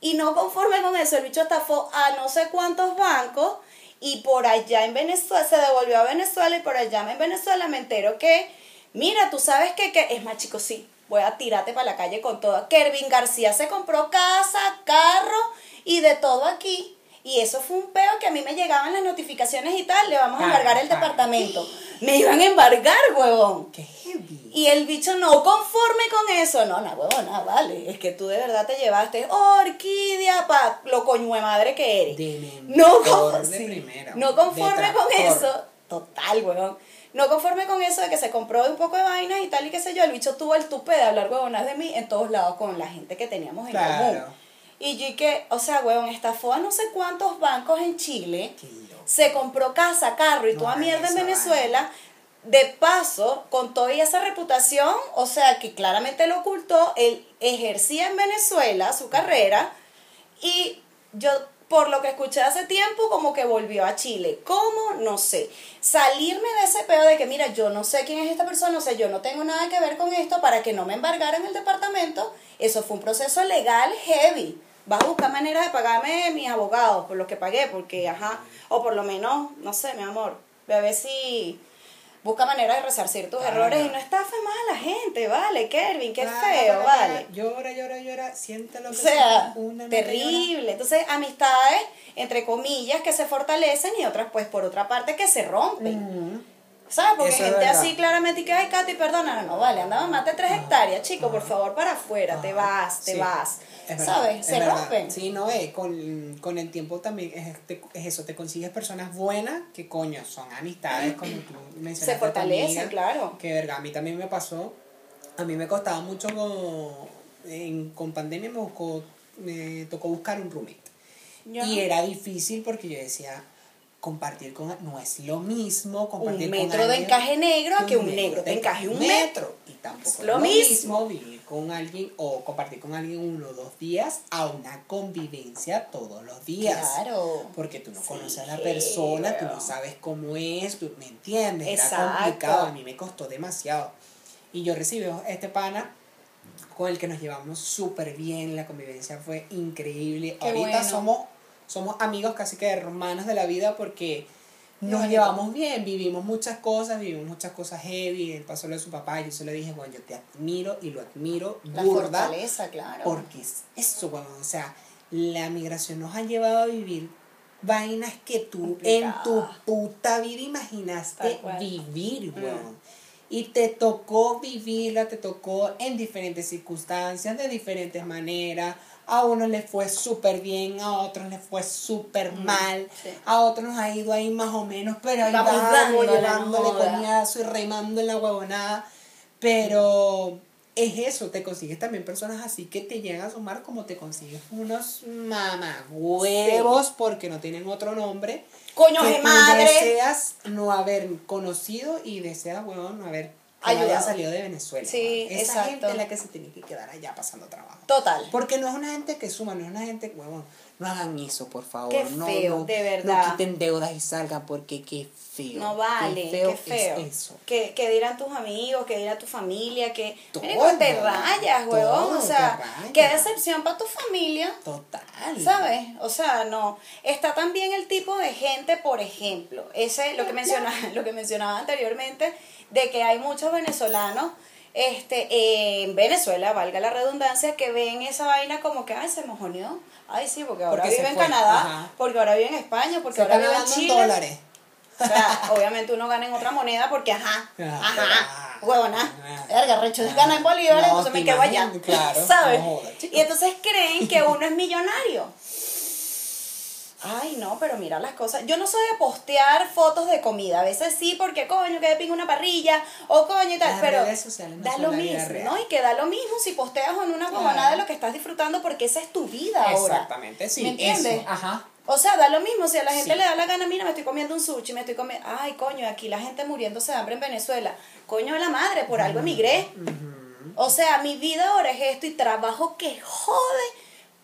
Y no conforme con eso, el bicho estafó a no sé cuántos bancos y por allá en Venezuela, se devolvió a Venezuela y por allá en Venezuela me entero que, mira, tú sabes que, que es más chico, sí, voy a tirarte para la calle con todo. Kervin García se compró casa, carro y de todo aquí. Y eso fue un peo que a mí me llegaban las notificaciones y tal, le vamos a embargar el departamento. Me iban a embargar, huevón. Qué heavy. Y el bicho no conforme con eso. No, no, huevona, vale. Es que tú de verdad te llevaste orquídea pa' lo coño de madre que eres. De no, con- de sí. primera, no de conforme con eso. Total, huevón. No conforme con eso de que se compró un poco de vainas y tal y qué sé yo, el bicho tuvo el tupe de hablar huevonas de mí en todos lados con la gente que teníamos en Claro. común. Y yo que, o sea, huevón, estafó a no sé cuántos bancos en Chile se compró casa, carro y No toda mierda en Venezuela. De paso, con toda esa reputación, o sea, que claramente lo ocultó, él ejercía en Venezuela su carrera y yo, por lo que escuché hace tiempo, como que volvió a Chile. ¿Cómo? No sé. Salirme de ese pedo de que, mira, yo no sé quién es esta persona, o sea, yo no tengo nada que ver con esto para que no me embargaran el departamento, eso fue un proceso legal heavy. Vas a buscar maneras de pagarme mis abogados por lo que pagué, porque, ajá, o por lo menos, no sé, mi amor, ve a ver si busca maneras de resarcir tus Claro. errores y no estafes más a la gente, vale, Kervin, qué Claro, feo, vale. Llora, llora, llora. Siente lo O que sea, una, llora. terrible. Entonces, amistades, entre comillas, que se fortalecen y otras, pues, por otra parte, que se rompen. ¿Sabes? Porque Eso es gente así claramente que, ay, Katy, perdona, no, vale, andaba más de tres hectáreas, chico, por favor, para afuera, te vas, te Sí, vas. es verdad, ¿Sabes? es Se verdad. rompen. Sí, no, eh, con, con el tiempo también es, te- es eso, te consigues personas buenas que coño, son amistades como tú mencionaste. Se fortalecen, claro. Que verga, a mí también me pasó, a mí me costaba mucho con, en- con pandemia me, buscó, me tocó buscar un roommate. Y era difícil porque yo decía, compartir con no es lo mismo compartir Un con metro de encaje negro a que un negro te encaje un metro. y tampoco Es es lo mismo. mismo vivir con alguien o compartir con alguien uno o dos días a una convivencia todos los días Claro. porque tú no Sí, conoces a la persona, tú no sabes cómo es, tú, ¿me entiendes? Era Exacto. complicado, a mí me costó demasiado. Y yo recibí este pana con el que nos llevamos súper bien, la convivencia fue increíble. Qué Ahorita bueno. somos somos amigos casi que hermanos de la vida porque nos llevamos bien, vivimos muchas cosas, vivimos muchas cosas heavy, él pasó lo de su papá, y yo se lo dije, bueno, yo te admiro y lo admiro La burda, fortaleza, claro. porque es eso, bueno, o sea, la migración nos ha llevado a vivir vainas que tú en tu puta vida imaginaste vivir, Mm. weón. Y te tocó vivirla, te tocó en diferentes circunstancias, de diferentes maneras. A unos les fue súper bien, a otros les fue súper mal, sí. a otros nos ha ido ahí más o menos, pero ahí Vamos vamos, joda. coñazo y remando en la huevonada. Pero es eso, te consigues también personas así que te llegan a sumar como te consigues unos mamagüevos porque no tienen otro nombre. Coños que de madre. deseas no haber conocido y deseas, huevón, no haber hayan salido de Venezuela. Sí. Esa exacto. gente es la que se tiene que quedar allá pasando trabajo. Total. Porque no es una gente que suma, no es una gente, huevón, no hagan eso, por favor. Qué no, feo, no, de verdad. No quiten deudas y salgan porque qué feo. No vale, qué feo. es eso. Que, que dirán tus amigos, que dirá tu familia, que Todo, te rayas, huevón. O sea, qué decepción para tu familia. Total. ¿Sabes? O sea, no. Está también el tipo de gente, por ejemplo, ese lo que mencionaba, lo que mencionaba anteriormente, de que hay muchos venezolanos este, en Venezuela, valga la redundancia, que ven esa vaina como que, ay, se mojoneó. Ay, sí, porque ahora Porque vive en fue, Canadá, ajá. porque ahora vive en España, porque Se ahora vive en Chile. dólares. O sea, obviamente uno gana en otra moneda porque, ajá, ajá, huevona, verga, recho gana en bolívares, no, entonces me quedo allá, claro, ¿sabes? no y entonces creen que uno es millonario. Ay, no, pero mira las cosas. Yo no soy de postear fotos de comida. A veces sí, porque coño, que de pingo una parrilla, o coño y tal. Las pero redes sociales no da son lo la vida mismo, real. ¿no? Y que da lo mismo si posteas en una cojonada de lo que estás disfrutando, porque esa es tu vida ahora. Exactamente, sí. ¿Me entiendes? eso, Ajá. O sea, da lo mismo, si a la gente Sí. le da la gana, mira, me estoy comiendo un sushi, me estoy comiendo, ay, coño, aquí la gente muriéndose de hambre en Venezuela. Coño de la madre, por algo emigré. O sea, mi vida ahora es esto y trabajo que jode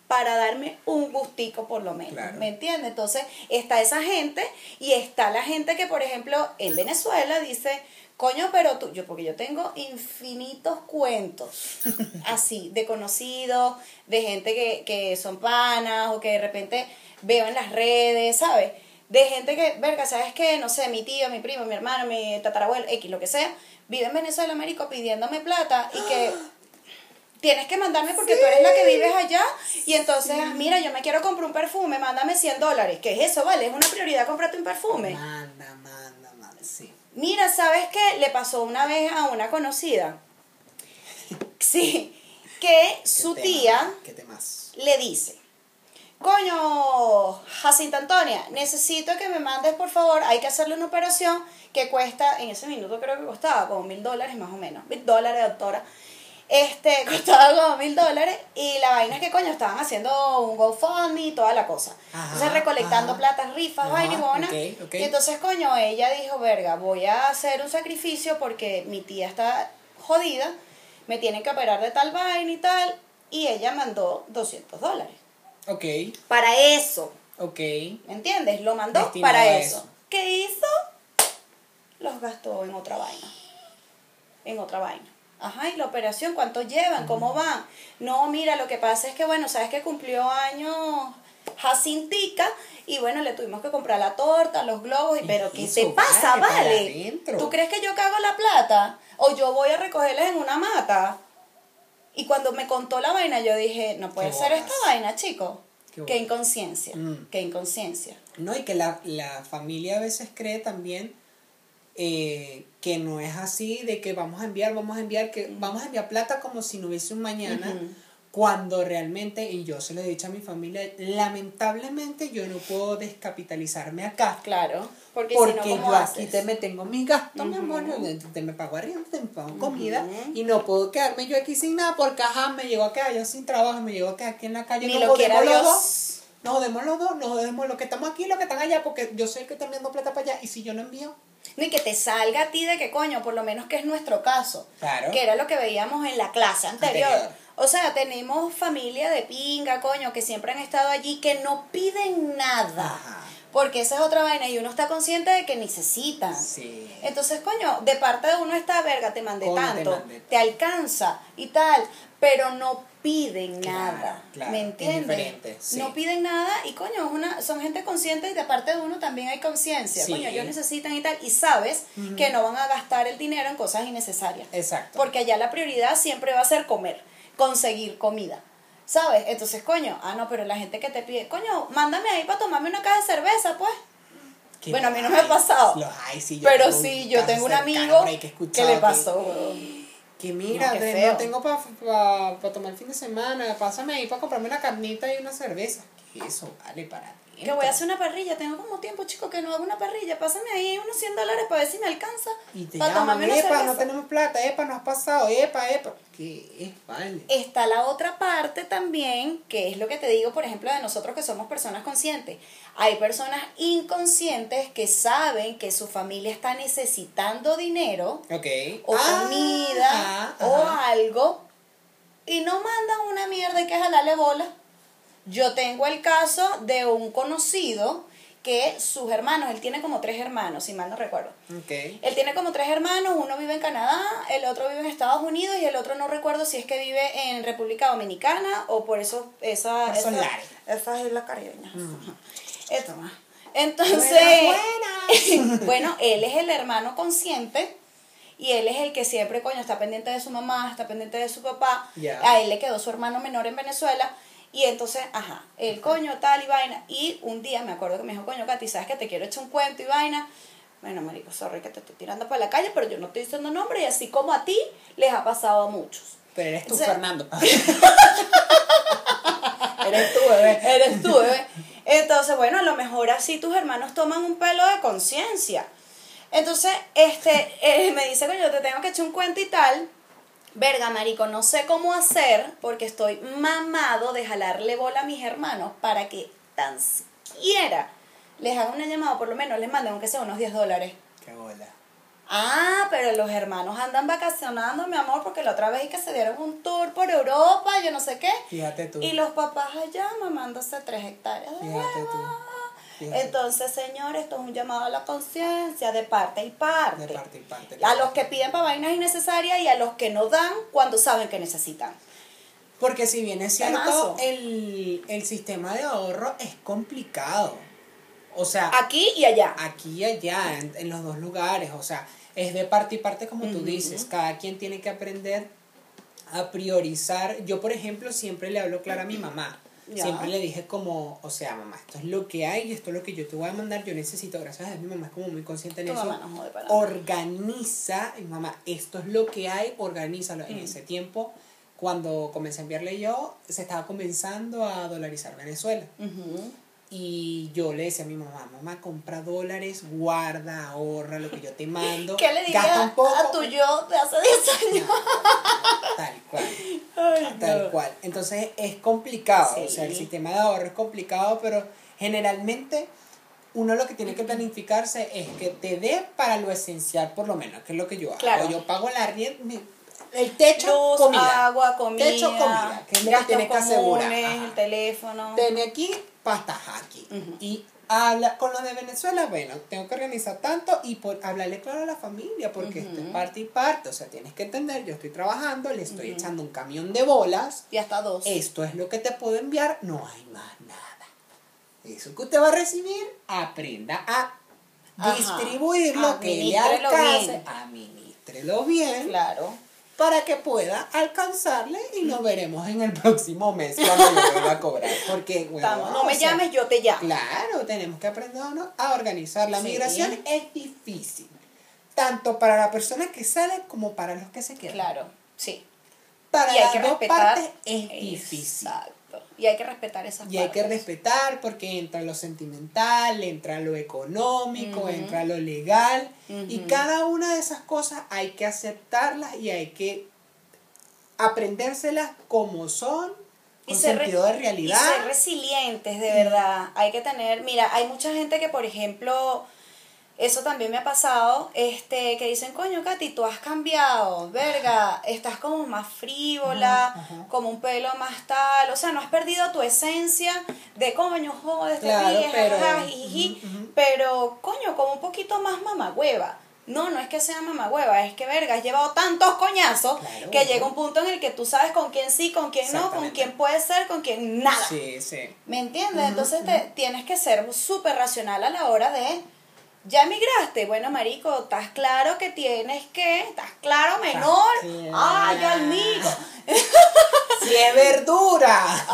para darme un gustico por lo menos, Claro. ¿me entiendes? Entonces, está esa gente y está la gente que, por ejemplo, en Venezuela dice, coño, pero tú, yo, porque yo tengo infinitos cuentos así, de conocidos, de gente que, que son panas o que de repente veo en las redes, ¿sabes? De gente que, verga, ¿sabes qué? No sé, mi tío, mi primo, mi hermano, mi tatarabuelo, X, lo que sea, vive en Venezuela, Américo, pidiéndome plata y que tienes que mandarme porque tú eres la que vives allá y entonces, mira, yo me quiero comprar un perfume, mándame 100 dólares. ¿Qué es eso, vale? Es una prioridad comprarte un perfume. Manda, manda, manda, sí. Mira, ¿sabes qué? Le pasó una vez a una conocida. Sí, que su ¿Qué tía le dice, coño, Jacinta Antonia, necesito que me mandes, por favor, hay que hacerle una operación que cuesta, en ese minuto creo que costaba como mil dólares más o menos, mil dólares, doctora. Este, costaba como mil dólares y la vaina es que coño estaban haciendo un GoFundMe y toda la cosa. Ajá, entonces recolectando ajá. platas, rifas, vaina y ok. Y entonces coño, ella dijo, verga, voy a hacer un sacrificio porque mi tía está jodida, me tienen que operar de tal vaina y tal. Y ella mandó 200 dólares. Ok, Para eso, ok. ¿me entiendes? Lo mandó Destinado para eso. ¿Qué hizo? Los gastó en otra vaina. En otra vaina. Ajá, y la operación, ¿cuánto llevan? ¿Cómo van? No, mira, lo que pasa es que, bueno, sabes que cumplió años Jacintica y bueno, le tuvimos que comprar la torta, los globos, y, pero ¿qué te pasa, vale. ¿Tú crees que yo cago la plata? ¿O yo voy a recogerles en una mata? Y cuando me contó la vaina, yo dije, no puede ser esta vaina, chico. Qué Qué, inconsciencia, Mm. qué inconsciencia. No, y que la, la familia a veces cree también eh, que no es así, de que vamos a enviar, vamos a enviar, que vamos a enviar plata como si no hubiese un mañana, cuando realmente, y yo se lo he dicho a mi familia, lamentablemente yo no puedo descapitalizarme acá. Claro, porque, Porque si no, ¿cómo yo aquí te me tengo mis gastos, mi amor, te, me pago arriendo, te me pago comida, y no puedo quedarme yo aquí sin nada, porque ajá, me llego a quedar yo sin trabajo, me llego a quedar aquí en la calle, Ni nos lo quiera Dios. dos. Nos jodemos los dos, nos jodemos los que estamos aquí y los que están allá, porque yo soy el que está enviando plata para allá, y si yo no envío, Ni que te salga a ti de que coño, por lo menos que es nuestro caso. Claro. Que era lo que veíamos en la clase anterior. Anterior. O sea, tenemos familia de pinga, coño, que siempre han estado allí, que no piden nada. Ajá. Porque esa es otra vaina y uno está consciente de que necesitan. Sí. Entonces, coño, de parte de uno está verga, te mandé Coño, te tanto, mandé. te alcanza y tal, pero no piden Claro, nada, claro, ¿me es entiendes? sí. No piden nada y coño, una, son gente consciente y de parte de uno también hay conciencia. Sí. Coño, ellos necesitan y tal, y sabes que no van a gastar el dinero en cosas innecesarias. Exacto. Porque allá la prioridad siempre va a ser comer, conseguir comida. ¿Sabes? Entonces, coño, ah, no, pero la gente que te pide, coño, mándame ahí para tomarme una caja de cerveza, pues. Que bueno, a mí no me ha pasado. Los hay, sí. yo Pero sí, yo tengo un amigo que que le pasó, weón. Que mira, No, no tengo para tomar el fin de semana, pásame ahí para comprarme una carnita y una cerveza. ¿Qué eso vale para? Que voy a hacer una parrilla, tengo como tiempo, chico, que no hago una parrilla. Pásame ahí unos 100 dólares para ver si me alcanza. Y te para llaman, epa, no cerveza". tenemos plata, epa, no has pasado, epa, epa. ¿Qué es, vale? Está la otra parte también, que es lo que te digo, por ejemplo, de nosotros que somos personas conscientes. Hay personas inconscientes que saben que su familia está necesitando dinero Ok. o Ah, comida ah, o ajá. algo y no mandan una mierda y que jalarle bola. Yo tengo el caso de un conocido que sus hermanos, él tiene como tres hermanos, si mal no recuerdo. Él tiene como tres hermanos, uno vive en Canadá, el otro vive en Estados Unidos y el otro no recuerdo si es que vive en República Dominicana o por eso esa, Por esa, lares. esas islas caribeñas. Esto más. Entonces, Buenas, bueno, él es el hermano consciente y él es el que siempre, coño, está pendiente de su mamá, está pendiente de su papá. A él le quedó su hermano menor en Venezuela. Y entonces, ajá, el coño tal y vaina. Y un día me acuerdo que me dijo, coño, Katy, ¿sabes que te quiero echar un cuento y vaina? Bueno, marico, sorry que te estoy tirando para la calle, pero yo no estoy diciendo nombre y así como a ti, les ha pasado a muchos. Pero eres tú, O sea- Fernando. eres tú, bebé. Eres tú, bebé. Entonces, bueno, a lo mejor así tus hermanos toman un pelo de conciencia. Entonces, este, él me dice, coño, te tengo que echar un cuento y tal. Verga, marico, no sé cómo hacer porque estoy mamado de jalarle bola a mis hermanos para que tan siquiera les haga una llamada, por lo menos les manden aunque sea unos 10 dólares. Qué bola. Ah, pero los hermanos andan vacacionando, mi amor, porque la otra vez que se dieron un tour por Europa, yo no sé qué. Fíjate tú. Y los papás allá mamándose tres hectáreas de Fíjate hueva. Entonces, señores, esto es un llamado a la conciencia de parte y parte. De parte y parte. A los que piden para vainas innecesarias y a los que no dan cuando saben que necesitan. Porque si bien es cierto, el, el sistema de ahorro es complicado. O sea, Aquí y allá. aquí y allá, en, en los dos lugares. O sea, es de parte y parte como tú dices. Cada quien tiene que aprender a priorizar. Yo, por ejemplo, siempre le hablo claro a mi mamá. Ya. Siempre le dije como, o sea, mamá, esto es lo que hay y esto es lo que yo te voy a mandar. Yo necesito, gracias a Dios, mi mamá es como muy consciente en Tu eso. mamá no jode para. Organiza, y mamá, esto es lo que hay, organízalo. En Mm. ese tiempo, cuando comencé a enviarle yo, se estaba comenzando a dolarizar Venezuela. Y yo le decía a mi mamá, mamá, compra dólares, guarda, ahorra lo que yo te mando. ¿Qué le gasta diría un poco. a tu yo de hace 10 años? Tal cual, Ay, tal no. cual. Entonces es complicado, o sea, el Sí. sistema de ahorro es complicado, pero generalmente uno lo que tiene que planificarse es que te dé para lo esencial, por lo menos, que es lo que yo hago. Claro. Yo pago la rienda, el techo, Luz, comida. agua, comida. Techo, comida, que es lo que tienes que asegurar. comunes, Ajá. el teléfono. Deme aquí, aquí. Ujú. Y habla con los de Venezuela, bueno, tengo que organizar tanto y por hablarle claro a la familia, porque esto es parte y parte. O sea, tienes que entender, yo estoy trabajando, le estoy echando un camión de bolas, Y hasta dos. esto es lo que te puedo enviar, no hay más nada. Eso que usted va a recibir, aprenda a Ajá. distribuir lo que le alcance, administrelo bien Claro. Para que pueda alcanzarle y nos veremos en el próximo mes cuando yo vuelva a cobrar. Porque, bueno, Estamos, no me sea, llames, yo te llamo. Claro, tenemos que aprendernos a organizar. La Sí. migración es difícil, tanto para la persona que sale como para los que se quedan. Claro, sí. Para y hay las que dos respetar. partes es difícil. Exacto. Y hay que respetar esas Y hay que respetar porque entra lo sentimental, entra lo económico, entra lo legal. Y cada una de esas cosas hay que aceptarlas y hay que aprendérselas como son, con sentido de realidad. Y ser resilientes, de verdad. Hay que tener, mira, hay mucha gente que, por ejemplo, eso también me ha pasado, este, que dicen, coño, Katy, tú has cambiado, verga, estás como más frívola, Ajá, ajá. como un pelo más tal, o sea, no has perdido tu esencia de coño, joder, te Claro, ríes, pero- ujú. pero, coño, como un poquito más mamagüeva. No, no es que sea mamagüeva, es que verga, has llevado tantos coñazos Claro. que llega un punto en el que tú sabes con quién sí, con quién no, con quién puede ser, con quién nada. Sí, sí. ¿Me entiendes? Entonces te, tienes que ser súper racional a la hora de. ¿Ya emigraste? Bueno, marico, estás claro que tienes que. ¿Estás claro, menor? claro. ¡Ah, ya amigo! Si es verdura.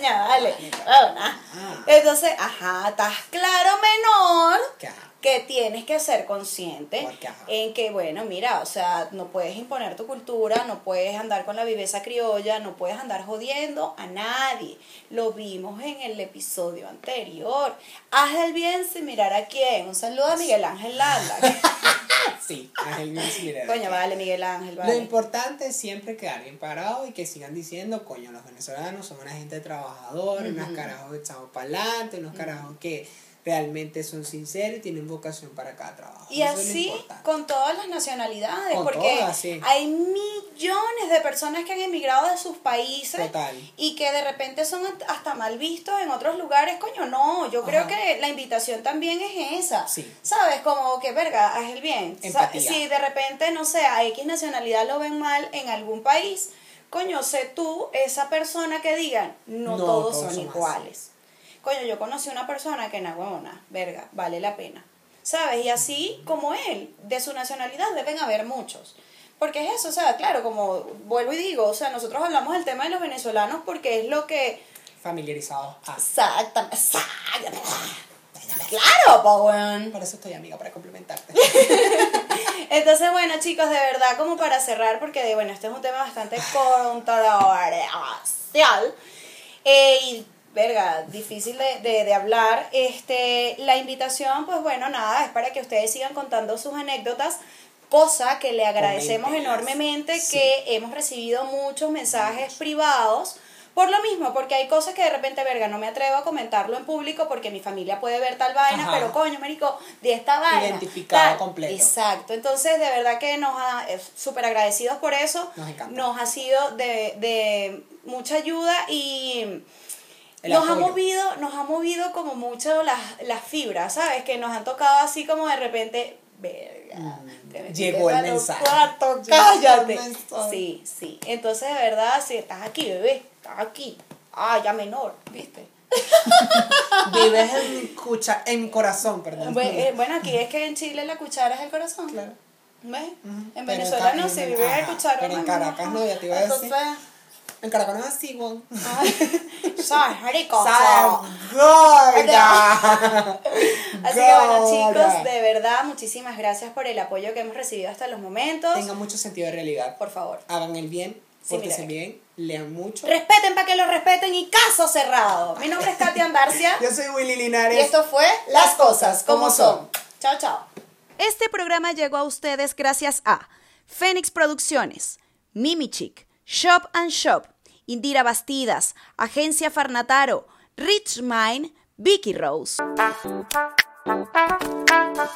Bueno, nada. Ah. Entonces, ajá, estás claro, menor. Que tienes que ser consciente Porque, en que, bueno, mira, o sea, no puedes imponer tu cultura, no puedes andar con la viveza criolla, no puedes andar jodiendo a nadie. Lo vimos en el episodio anterior. Haz el bien sin mirar a quién. Un saludo a Miguel Ángel Landa. Sí, Ángel Luis Miranda. Coño, vale, Miguel Ángel, Lo vale. importante es siempre quedar bien parado y que sigan diciendo, coño, los venezolanos son una gente trabajadora, unos carajos que echamos para adelante, unos carajos que realmente son sinceros y tienen vocación para cada trabajo. Y Eso así con todas las nacionalidades, Con porque todas, sí. hay millones de personas que han emigrado de sus países Total. y que de repente son hasta mal vistos en otros lugares. Coño, no, yo creo que la invitación también es esa. Sí. ¿Sabes? Como que, verga, haz el bien. Empatía. Si de repente, no sé, a X nacionalidad lo ven mal en algún país, coño, sé tú esa persona que digan, no, No, todos, todos son son iguales. Coño, yo conocí una persona que, na huevona, verga, vale la pena. ¿Sabes? Y así como él, de su nacionalidad deben haber muchos. Porque es eso, o sea, claro, como vuelvo y digo, o sea, nosotros hablamos del tema de los venezolanos porque es lo que... Familiarizados. Ah, Exactamente. Claro, po, weón. por eso estoy amiga, para complementarte. Entonces, bueno, chicos, de verdad, como para cerrar, porque, bueno, este es un tema bastante controversial. Eh, y, verga, difícil de, de, de hablar. Este, la invitación, pues bueno, nada, es para que ustedes sigan contando sus anécdotas. Cosa que le agradecemos enormemente, Sí. que hemos recibido muchos mensajes privados. Por lo mismo, porque hay cosas que de repente, verga, no me atrevo a comentarlo en público porque mi familia puede ver tal vaina, Ajá. pero coño, marico, de esta vaina. Identificado tal. completo. Exacto. Entonces, de verdad que nos ha, eh, súper agradecidos por eso. Nos encanta. Nos ha sido de, de mucha ayuda y El nos ha movido, nos ha movido como mucho las, las fibras, ¿sabes? Que nos han tocado así como de repente, verga. Mm. Llegó el mensaje. cuarto, el cállate. mensaje. Sí, sí. Entonces, de verdad, si estás aquí, bebé, estás aquí. Ah, ya menor, ¿viste? Vives en mi, cucha, en mi corazón, perdón. Eh, Bueno, aquí es que en Chile la cuchara es el corazón. Claro. ¿Ves? En Venezuela en no Ca- se en- vive ajá, el cuchara. pero en Caracas no, ya te iba a decir. Entonces, En Caracas no es así, weón. ¿sabes, marico? ¡Sal, gorda! Así que bueno, chicos, de verdad, muchísimas gracias por el apoyo que hemos recibido hasta los momentos. Tengan mucho sentido de realidad. Por favor. Hagan el bien, Sí, pórtense mira. bien, lean mucho. Respeten para que lo respeten y caso cerrado. Mi nombre es Katia Andarcia Yo soy Willy y Linares. esto fue Las Cosas como son. Chao, chao. Este programa llegó a ustedes gracias a Fénix Producciones, Mimichick, Shop and Shop, Indira Bastidas, Agencia Farnataro, Rich Mind, Vicky Rose.